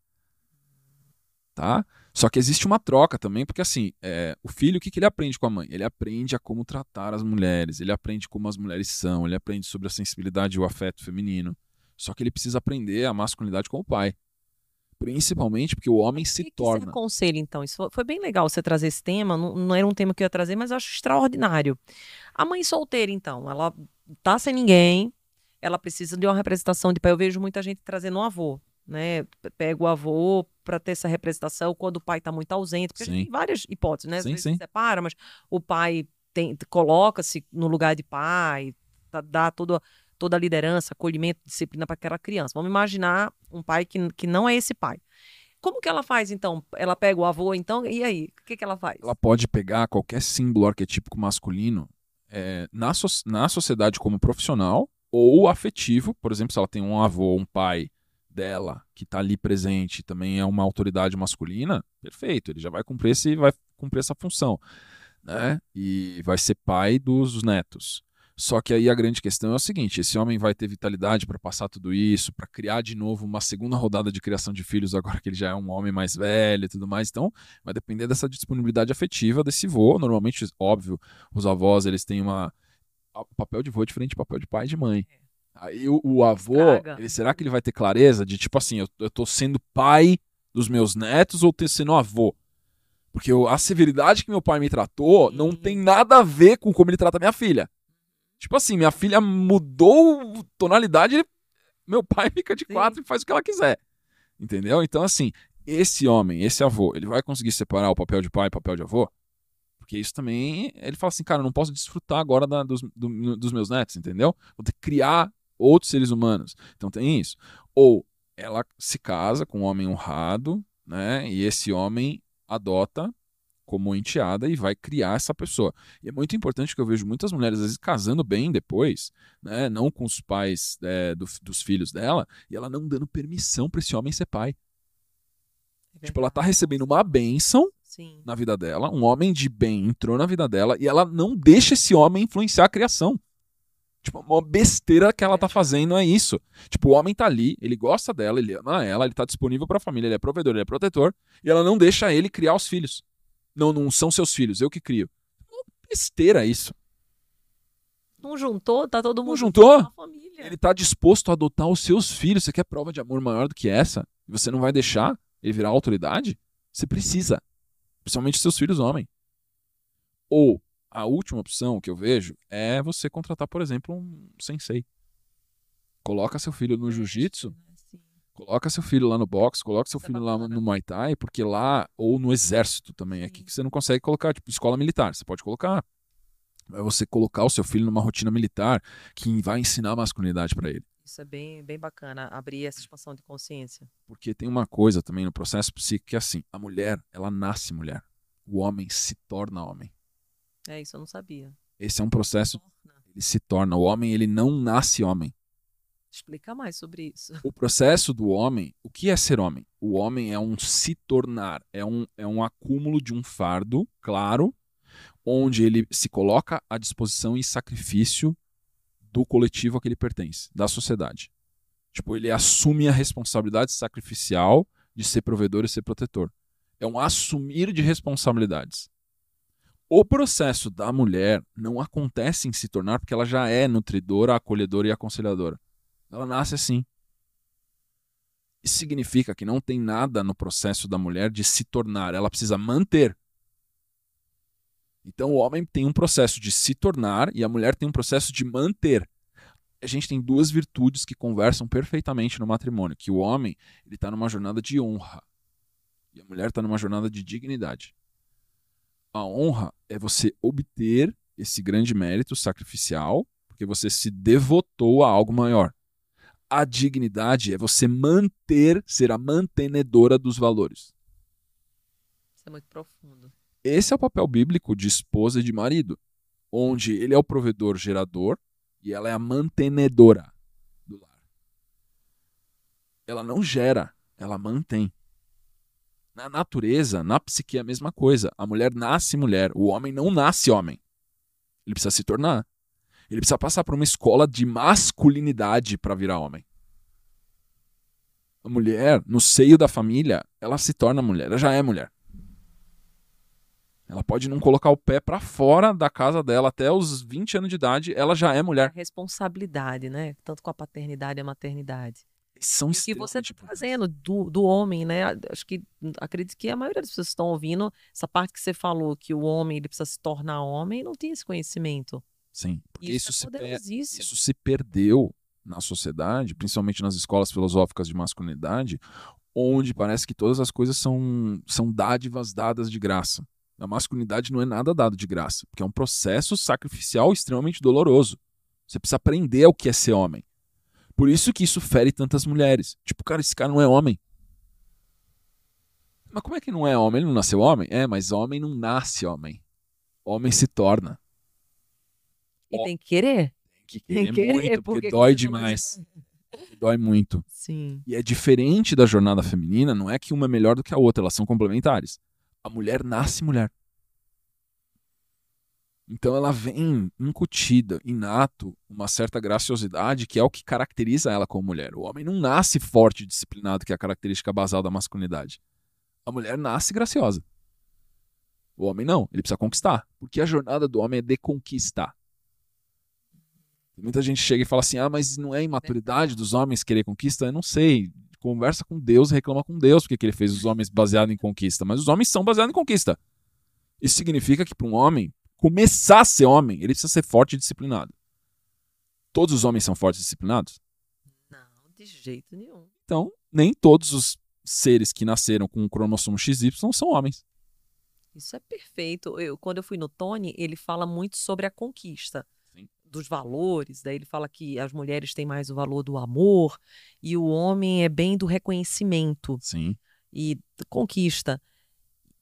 Speaker 3: Tá? Só que existe uma troca também, porque assim, é, o filho, o que, que ele aprende com a mãe? Ele aprende a como tratar as mulheres, ele aprende como as mulheres são, ele aprende sobre a sensibilidade e o afeto feminino. Só que ele precisa aprender a masculinidade com o pai. Principalmente porque o homem se
Speaker 2: que
Speaker 3: torna.
Speaker 2: Que você aconselha, então? Isso foi bem legal você trazer esse tema. Não, não era um tema que eu ia trazer, mas eu acho extraordinário. A mãe solteira, então, ela tá sem ninguém, ela precisa de uma representação de pai. Eu vejo muita gente trazendo um avô né? Pega o avô para ter essa representação quando o pai está muito ausente, porque tem várias hipóteses, né? Às
Speaker 3: sim,
Speaker 2: vezes
Speaker 3: sim.
Speaker 2: se separa, mas o pai coloca-se no lugar de pai, tá, dá toda, toda a liderança, acolhimento, disciplina para aquela criança. Vamos imaginar um pai que, que não é esse pai. Como que ela faz, então? Ela pega o avô, então, e aí? O que, que ela faz?
Speaker 3: Ela pode pegar qualquer símbolo arquetípico masculino é, na, so na sociedade como profissional ou afetivo. Por exemplo, se ela tem um avô, um pai dela, que está ali presente, também é uma autoridade masculina, perfeito, ele já vai cumprir, esse, vai cumprir essa função. Né? E vai ser pai dos netos. Só que aí a grande questão é o seguinte: esse homem vai ter vitalidade para passar tudo isso, para criar de novo uma segunda rodada de criação de filhos, agora que ele já é um homem mais velho e tudo mais. Então, vai depender dessa disponibilidade afetiva desse vô. Normalmente, óbvio, os avós eles têm uma. O papel de vô é diferente do papel de pai e de mãe. É. Aí o, o avô, ele, será que ele vai ter clareza de tipo assim, eu, eu tô sendo pai dos meus netos ou tô sendo avô? Porque eu, a severidade que meu pai me tratou não uhum. tem nada a ver com como ele trata minha filha. Tipo assim, minha filha mudou tonalidade, ele, meu pai fica de quatro Sim. e faz o que ela quiser. Entendeu? Então, assim, esse homem, esse avô, ele vai conseguir separar o papel de pai e o papel de avô? Porque isso também, ele fala assim, cara, eu não posso desfrutar agora da, dos, do, dos meus netos, entendeu? Vou ter que criar outros seres humanos. Então tem isso. Ou ela se casa com um homem honrado, né? E esse homem adota como enteada e vai criar essa pessoa. E é muito importante que eu vejo muitas mulheres, às vezes, casando bem depois, né? Não com os pais é, do, dos filhos dela, e ela não dando permissão para esse homem ser pai. É tipo, ela tá recebendo uma bênção
Speaker 2: Sim.
Speaker 3: na vida dela, um homem de bem entrou na vida dela e ela não deixa esse homem influenciar a criação. Tipo, uma besteira que ela tá fazendo é isso. Tipo, o homem tá ali, ele gosta dela, ele ama ela, ele tá disponível pra família, ele é provedor, ele é protetor, e ela não deixa ele criar os filhos. Não, não são seus filhos, eu que crio. Uma besteira isso.
Speaker 2: Não juntou, tá todo mundo
Speaker 3: Não juntou? Ele tá disposto a adotar os seus filhos. Você quer prova de amor maior do que essa? E você não vai deixar ele virar autoridade? Você precisa. Principalmente seus filhos homem. Ou a última opção que eu vejo é você contratar, por exemplo, um sensei. Coloca seu filho no jiu-jitsu,
Speaker 2: né?
Speaker 3: Coloca seu filho lá no boxe, coloca seu
Speaker 2: é
Speaker 3: filho lá
Speaker 2: bacana.
Speaker 3: no Muay Thai, porque lá, ou no exército também, aqui
Speaker 2: Sim.
Speaker 3: que você não consegue colocar, tipo, escola militar, você pode colocar. É você colocar o seu filho numa rotina militar que vai ensinar a masculinidade para ele.
Speaker 2: Isso é bem, bem bacana, abrir essa expansão de consciência.
Speaker 3: Porque tem uma coisa também no processo psíquico que é assim, a mulher, ela nasce mulher. O homem se torna homem.
Speaker 2: É isso, eu não sabia.
Speaker 3: Esse é um processo, ele se torna. O homem, ele não nasce homem.
Speaker 2: Explica mais sobre isso.
Speaker 3: O processo do homem, o que é ser homem? O homem é um se tornar, é um, é um acúmulo de um fardo, claro, onde ele se coloca à disposição e sacrifício do coletivo a que ele pertence, da sociedade. Tipo, ele assume a responsabilidade sacrificial de ser provedor e ser protetor. É um assumir de responsabilidades. O processo da mulher não acontece em se tornar porque ela já é nutridora, acolhedora e aconselhadora. Ela nasce assim. Isso significa que não tem nada no processo da mulher de se tornar, ela precisa manter. Então o homem tem um processo de se tornar e a mulher tem um processo de manter. A gente tem duas virtudes que conversam perfeitamente no matrimônio, que o homem ele está numa jornada de honra e a mulher está numa jornada de dignidade. A honra é você obter esse grande mérito sacrificial, porque você se devotou a algo maior. A dignidade é você manter, ser a mantenedora dos valores.
Speaker 2: Isso é muito profundo.
Speaker 3: Esse é o papel bíblico de esposa e de marido, onde ele é o provedor gerador e ela é a mantenedora do lar. Ela não gera, ela mantém. Na natureza, na psique é a mesma coisa. A mulher nasce mulher, o homem não nasce homem. Ele precisa se tornar. Ele precisa passar por uma escola de masculinidade para virar homem. A mulher, no seio da família, ela se torna mulher, ela já é mulher. Ela pode não colocar o pé para fora da casa dela até os 20 anos de idade, ela já é mulher.
Speaker 2: responsabilidade, né? Tanto com a paternidade e a maternidade.
Speaker 3: São
Speaker 2: E o que você está fazendo do, do homem, né? Acho que acredito que a maioria das pessoas que estão ouvindo, essa parte que você falou que o homem ele precisa se tornar homem, não tinha esse conhecimento.
Speaker 3: Sim, porque
Speaker 2: Isso,
Speaker 3: isso,
Speaker 2: é
Speaker 3: se, isso se perdeu na sociedade, principalmente nas escolas filosóficas de masculinidade, onde parece que todas as coisas são, são dádivas dadas de graça. A masculinidade não é nada dado de graça, porque é um processo sacrificial extremamente doloroso. Você precisa aprender o que é ser homem. Por isso que isso fere tantas mulheres. Tipo, cara, esse cara não é homem. Mas como é que não é homem? Ele não nasceu homem? É, mas homem não nasce homem. Homem se torna.
Speaker 2: E tem que querer.
Speaker 3: Tem que
Speaker 2: Tem
Speaker 3: querer
Speaker 2: que querer,
Speaker 3: muito, porque,
Speaker 2: porque
Speaker 3: dói demais. Dói muito.
Speaker 2: Sim.
Speaker 3: E é diferente da jornada feminina, não é que uma é melhor do que a outra, elas são complementares. A mulher nasce mulher. Então ela vem incutida, inato, uma certa graciosidade que é o que caracteriza ela como mulher. O homem não nasce forte e disciplinado, que é a característica basal da masculinidade. A mulher nasce graciosa. O homem não, ele precisa conquistar. Porque a jornada do homem é de conquistar. Muita gente chega e fala assim: ah, mas não é imaturidade dos homens querer conquista? Eu não sei. Conversa com Deus reclama com Deus porque que ele fez os homens baseado em conquista. Mas os homens são baseados em conquista. Isso significa que para um homem começar a ser homem, ele precisa ser forte e disciplinado. Todos os homens são fortes e disciplinados?
Speaker 2: Não, de jeito nenhum.
Speaker 3: Então, nem todos os seres que nasceram com o cromossomo XY são homens.
Speaker 2: Isso é perfeito. Eu, quando eu fui no Tony, ele fala muito sobre a conquista. Dos valores. Daí ele fala que as mulheres têm mais o valor do amor e o homem é bem do reconhecimento.
Speaker 3: Sim.
Speaker 2: e conquista.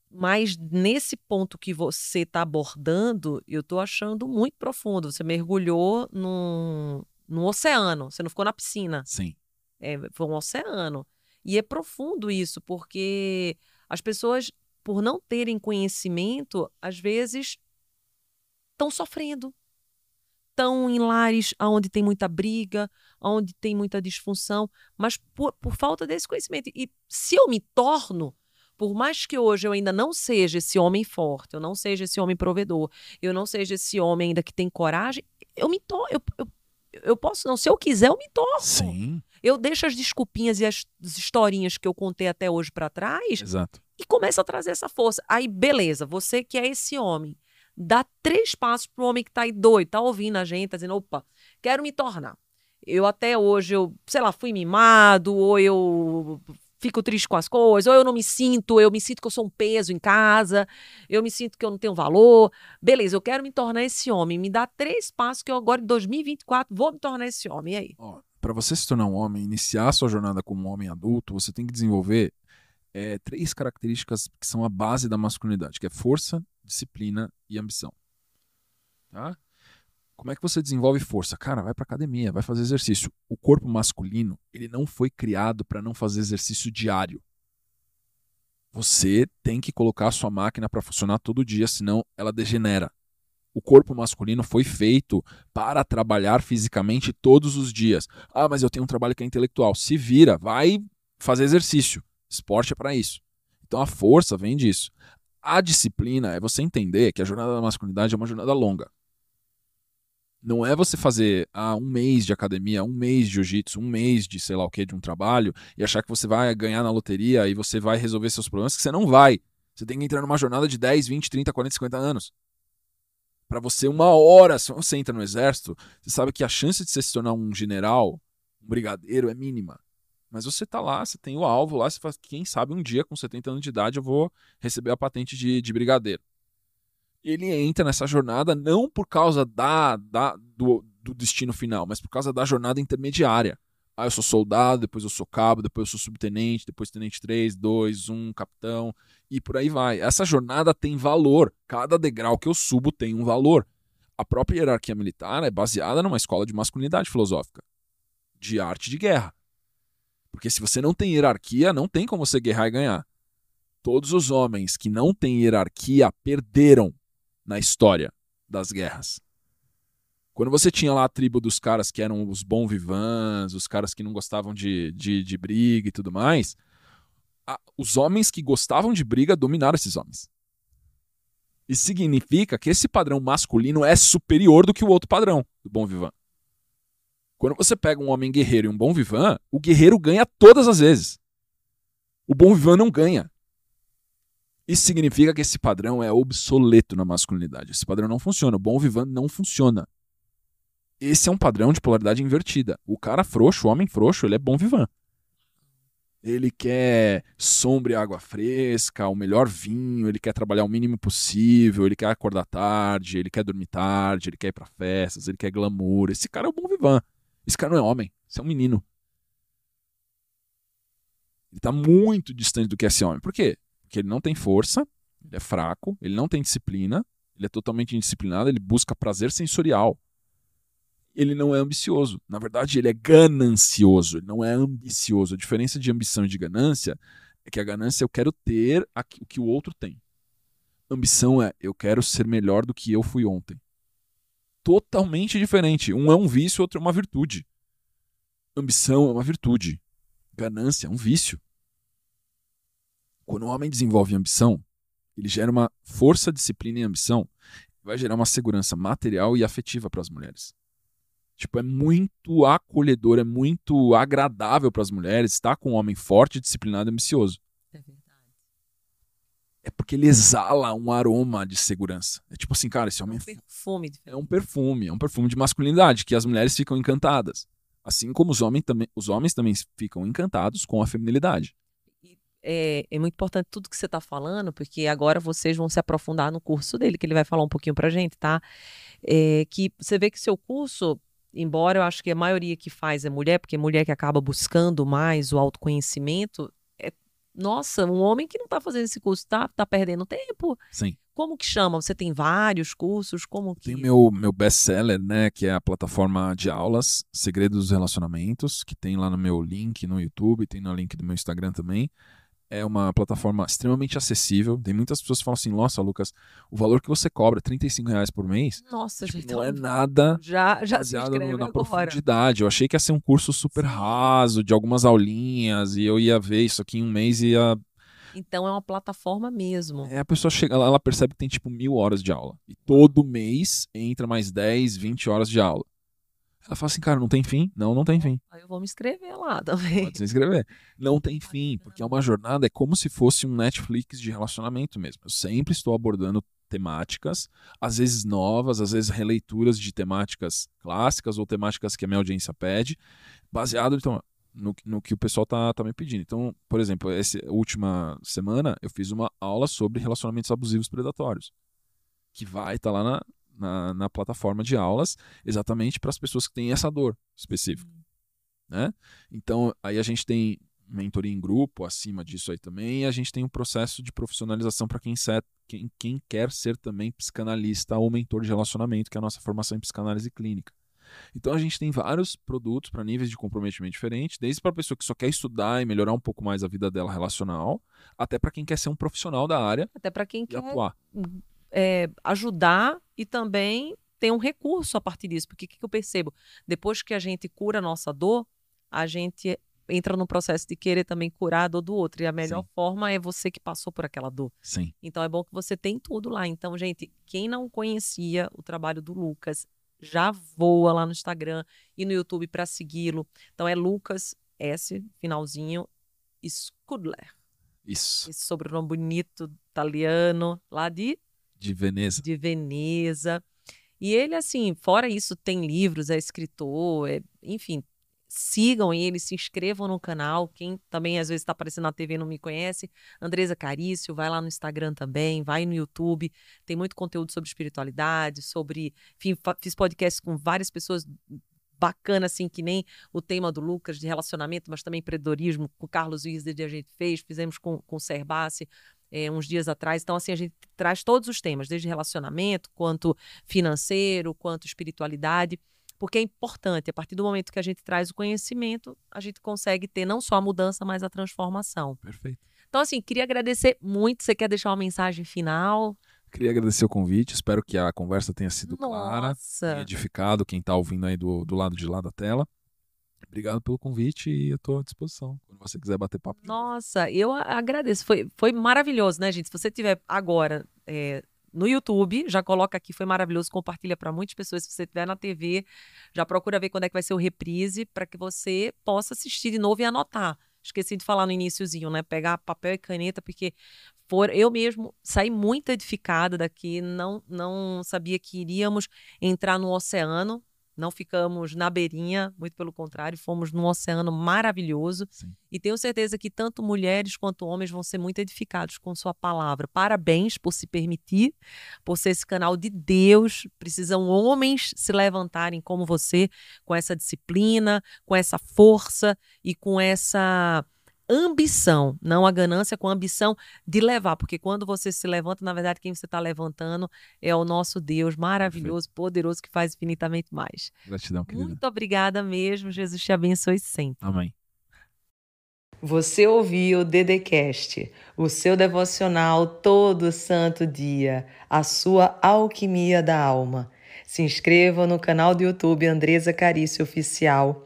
Speaker 2: Mas nesse ponto que você está abordando, eu estou achando muito profundo. Você mergulhou num, num oceano, você não ficou na piscina.
Speaker 3: Sim.
Speaker 2: É, foi um oceano. E é profundo isso, porque as pessoas, por não terem conhecimento, às vezes estão sofrendo. Estão em lares onde tem muita briga, onde tem muita disfunção, mas por, por falta desse conhecimento. E se eu me torno, por mais que hoje eu ainda não seja esse homem forte, eu não seja esse homem provedor, eu não seja esse homem ainda que tem coragem, eu me torno. Eu, eu, eu posso não, se eu quiser, eu me torno.
Speaker 3: Sim.
Speaker 2: Eu deixo as desculpinhas e as historinhas que eu contei até hoje para trás
Speaker 3: Exato.
Speaker 2: e começo a trazer essa força. Aí, beleza, você que é esse homem, dá três passos pro homem que tá aí doido, tá ouvindo a gente, tá dizendo, opa, quero me tornar. Eu até hoje, eu, sei lá, fui mimado, ou eu fico triste com as coisas, ou eu não me sinto, eu me sinto que eu sou um peso em casa, eu me sinto que eu não tenho valor. Beleza, eu quero me tornar esse homem. Me dá três passos que eu agora, em 2024, vou me tornar esse homem. E aí?
Speaker 3: Para você se tornar um homem, iniciar a sua jornada como um homem adulto, você tem que desenvolver é, três características que são a base da masculinidade, que é força, disciplina e ambição. Tá? Como é que você desenvolve força? Cara, vai para academia, vai fazer exercício. O corpo masculino, ele não foi criado para não fazer exercício diário. Você tem que colocar a sua máquina para funcionar todo dia, senão ela degenera. O corpo masculino foi feito para trabalhar fisicamente todos os dias. Ah, mas eu tenho um trabalho que é intelectual. Se vira, vai fazer exercício. Esporte é para isso. Então a força vem disso. A disciplina é você entender que a jornada da masculinidade é uma jornada longa. Não é você fazer ah, um mês de academia, um mês de jiu-jitsu, um mês de sei lá o que, de um trabalho, e achar que você vai ganhar na loteria e você vai resolver seus problemas, que você não vai. Você tem que entrar numa jornada de 10, 20, 30, 40, 50 anos. Para você, uma hora, se você entra no exército, você sabe que a chance de você se tornar um general, um brigadeiro, é mínima. Mas você tá lá, você tem o alvo lá, você fala, quem sabe um dia, com 70 anos de idade, eu vou receber a patente de, de brigadeiro ele entra nessa jornada não por causa da, da do, do, destino final, mas por causa da jornada intermediária. Ah, eu sou soldado, depois eu sou cabo, depois eu sou subtenente, depois tenente 3, 2, 1, capitão, e por aí vai. Essa jornada tem valor. Cada degrau que eu subo tem um valor. A própria hierarquia militar é baseada numa escola de masculinidade filosófica, de arte de guerra. Porque se você não tem hierarquia, não tem como você guerrear e ganhar. Todos os homens que não têm hierarquia perderam na história das guerras. Quando você tinha lá a tribo dos caras que eram os bons vivans, os caras que não gostavam de, de, de briga e tudo mais, a, os homens que gostavam de briga dominaram esses homens. Isso significa que esse padrão masculino é superior do que o outro padrão do bom vivan. Quando você pega um homem guerreiro e um bom vivan, o guerreiro ganha todas as vezes. O bom vivan não ganha. Isso significa que esse padrão é obsoleto na masculinidade. Esse padrão não funciona. O bom vivant não funciona. Esse é um padrão de polaridade invertida. O cara frouxo, o homem frouxo, ele é bom vivant. Ele quer sombra e água fresca, o melhor vinho, ele quer trabalhar o mínimo possível, ele quer acordar tarde, ele quer dormir tarde, ele quer ir para festas, ele quer glamour. Esse cara é o bom vivant. Esse cara não é homem, esse é um menino. Ele está muito distante do que é ser homem. Por quê? Porque ele não tem força, ele é fraco, ele não tem disciplina, ele é totalmente indisciplinado, ele busca prazer sensorial. Ele não é ambicioso. Na verdade, ele é ganancioso, ele não é ambicioso. A diferença de ambição e de ganância é que a ganância eu quero ter o que o outro tem. Ambição é eu quero ser melhor do que eu fui ontem. Totalmente diferente. Um é um vício, outro é uma virtude. Ambição é uma virtude. Ganância é um vício. Quando o homem desenvolve ambição, ele gera uma força, disciplina e ambição, vai gerar uma segurança material e afetiva para as mulheres. Tipo, é muito acolhedor, é muito agradável para as mulheres estar com um homem forte, disciplinado e ambicioso.
Speaker 2: É
Speaker 3: porque ele exala um aroma de segurança. É tipo assim, cara, esse homem
Speaker 2: é um perfume.
Speaker 3: É um perfume, é um perfume de masculinidade que as mulheres ficam encantadas. Assim como os homens também, os homens também ficam encantados com a feminilidade
Speaker 2: é, é, muito importante tudo que você está falando, porque agora vocês vão se aprofundar no curso dele, que ele vai falar um pouquinho para gente, tá? É, que você vê que seu curso, embora eu acho que a maioria que faz é mulher, porque é mulher que acaba buscando mais o autoconhecimento, nossa, um homem que não está fazendo esse curso tá, tá perdendo tempo.
Speaker 3: Sim.
Speaker 2: Como que chama? Você tem vários cursos? Como que...
Speaker 3: Tem meu, meu best-seller, né, que é a plataforma de aulas Segredos dos Relacionamentos, que tem lá no meu link no YouTube, tem no link do meu Instagram também. É uma plataforma extremamente acessível. Tem muitas pessoas que falam assim, nossa, Lucas, o valor que você cobra, 35 reais por mês,
Speaker 2: Nossa,
Speaker 3: tipo,
Speaker 2: gente.
Speaker 3: não é nada
Speaker 2: Já, já se
Speaker 3: baseado na
Speaker 2: agora.
Speaker 3: profundidade. Eu achei que ia ser um curso super raso, de algumas aulinhas, e eu ia ver isso aqui em um mês e ia
Speaker 2: Então é uma plataforma mesmo.
Speaker 3: É, a pessoa chega lá, ela percebe que tem tipo mil horas de aula. E todo mês entra mais 10, 20 horas de aula. Ela fala assim, cara, não tem fim? Não, não tem fim.
Speaker 2: Aí eu vou me inscrever lá também.
Speaker 3: Pode se inscrever. Não tem fim, porque é uma jornada, é como se fosse um Netflix de relacionamento mesmo. Eu sempre estou abordando temáticas, às vezes novas, às vezes releituras de temáticas clássicas ou temáticas que a minha audiência pede, baseado então, no, no que o pessoal tá, tá me pedindo. Então, por exemplo, essa última semana eu fiz uma aula sobre relacionamentos abusivos predatórios, que vai estar lá na, na, na plataforma de aulas, exatamente para as pessoas que têm essa dor específica. Né? Então, aí a gente tem mentoria em grupo acima disso aí também, e a gente tem um processo de profissionalização para quem, quem, quem quer ser também psicanalista ou mentor de relacionamento, que é a nossa formação em psicanálise clínica. Então a gente tem vários produtos para níveis de comprometimento diferentes, desde para a pessoa que só quer estudar e melhorar um pouco mais a vida dela relacional, até para quem quer ser um profissional da área
Speaker 2: Até para quem
Speaker 3: e
Speaker 2: quer
Speaker 3: atuar.
Speaker 2: É, ajudar e também ter um recurso a partir disso. Porque o que, que eu percebo? Depois que a gente cura a nossa dor, a gente entra no processo de querer também curar a dor do outro. E a melhor
Speaker 3: Sim.
Speaker 2: forma é você que passou por aquela dor.
Speaker 3: Sim.
Speaker 2: Então é bom que você tem tudo lá. Então, gente, quem não conhecia o trabalho do Lucas, já voa lá no Instagram e no YouTube para segui-lo. Então é Lucas S, finalzinho, Scudler.
Speaker 3: Isso.
Speaker 2: Esse sobrenome bonito italiano, lá de
Speaker 3: De Veneza.
Speaker 2: de Veneza. E ele, assim, fora isso, tem livros, é escritor, é- enfim, sigam ele, se inscrevam no canal. Quem também às vezes está aparecendo na TV e não me conhece, Andresa Carício, vai lá no Instagram também, vai no YouTube. Tem muito conteúdo sobre espiritualidade, sobre. Enfim, fiz podcast com várias pessoas bacanas, assim, que nem o tema do Lucas de relacionamento, mas também empreendedorismo, com o Carlos Wizard a gente fez, fizemos com, com o Serbassi é, uns dias atrás. Então, assim, a gente traz todos os temas, desde relacionamento, quanto financeiro, quanto espiritualidade, porque é importante, a partir do momento que a gente traz o conhecimento, a gente consegue ter não só a mudança, mas a transformação.
Speaker 3: Perfeito.
Speaker 2: Então, assim, queria agradecer muito. Você quer deixar uma mensagem final?
Speaker 3: Queria agradecer o convite, espero que a conversa tenha sido clara.
Speaker 2: Nossa!
Speaker 3: tenha edificado quem está ouvindo aí do, do lado de lá da tela. Obrigado pelo convite e eu estou à disposição. Quando você quiser bater papo.
Speaker 2: Nossa, eu agradeço. Foi, foi maravilhoso, né, gente? Se você tiver agora é, no YouTube, já coloca aqui, foi maravilhoso. Compartilha para muitas pessoas. Se você tiver na TV, já procura ver quando é que vai ser o reprise para que você possa assistir de novo e anotar. Esqueci de falar no iníciozinho, né? Pegar papel e caneta, porque for, eu mesmo saí muito edificada daqui, não, não sabia que iríamos entrar no oceano, não ficamos na beirinha, muito pelo contrário, fomos num oceano maravilhoso.
Speaker 3: Sim.
Speaker 2: E tenho certeza que tanto mulheres quanto homens vão ser muito edificados com sua palavra. Parabéns por se permitir, por ser esse canal de Deus. Precisam homens se levantarem como você, com essa disciplina, com essa força e com essa ambição, não a ganância, com a ambição de levar, porque quando você se levanta, na verdade, quem você está levantando é o nosso Deus maravilhoso, poderoso, que faz infinitamente mais.
Speaker 3: Gratidão, querida.
Speaker 2: Muito obrigada mesmo, Jesus te abençoe sempre.
Speaker 3: Amém.
Speaker 1: Você ouviu o Dedecast, o seu devocional todo santo dia, a sua alquimia da alma. Se inscreva no canal do YouTube Andresa Carício Oficial.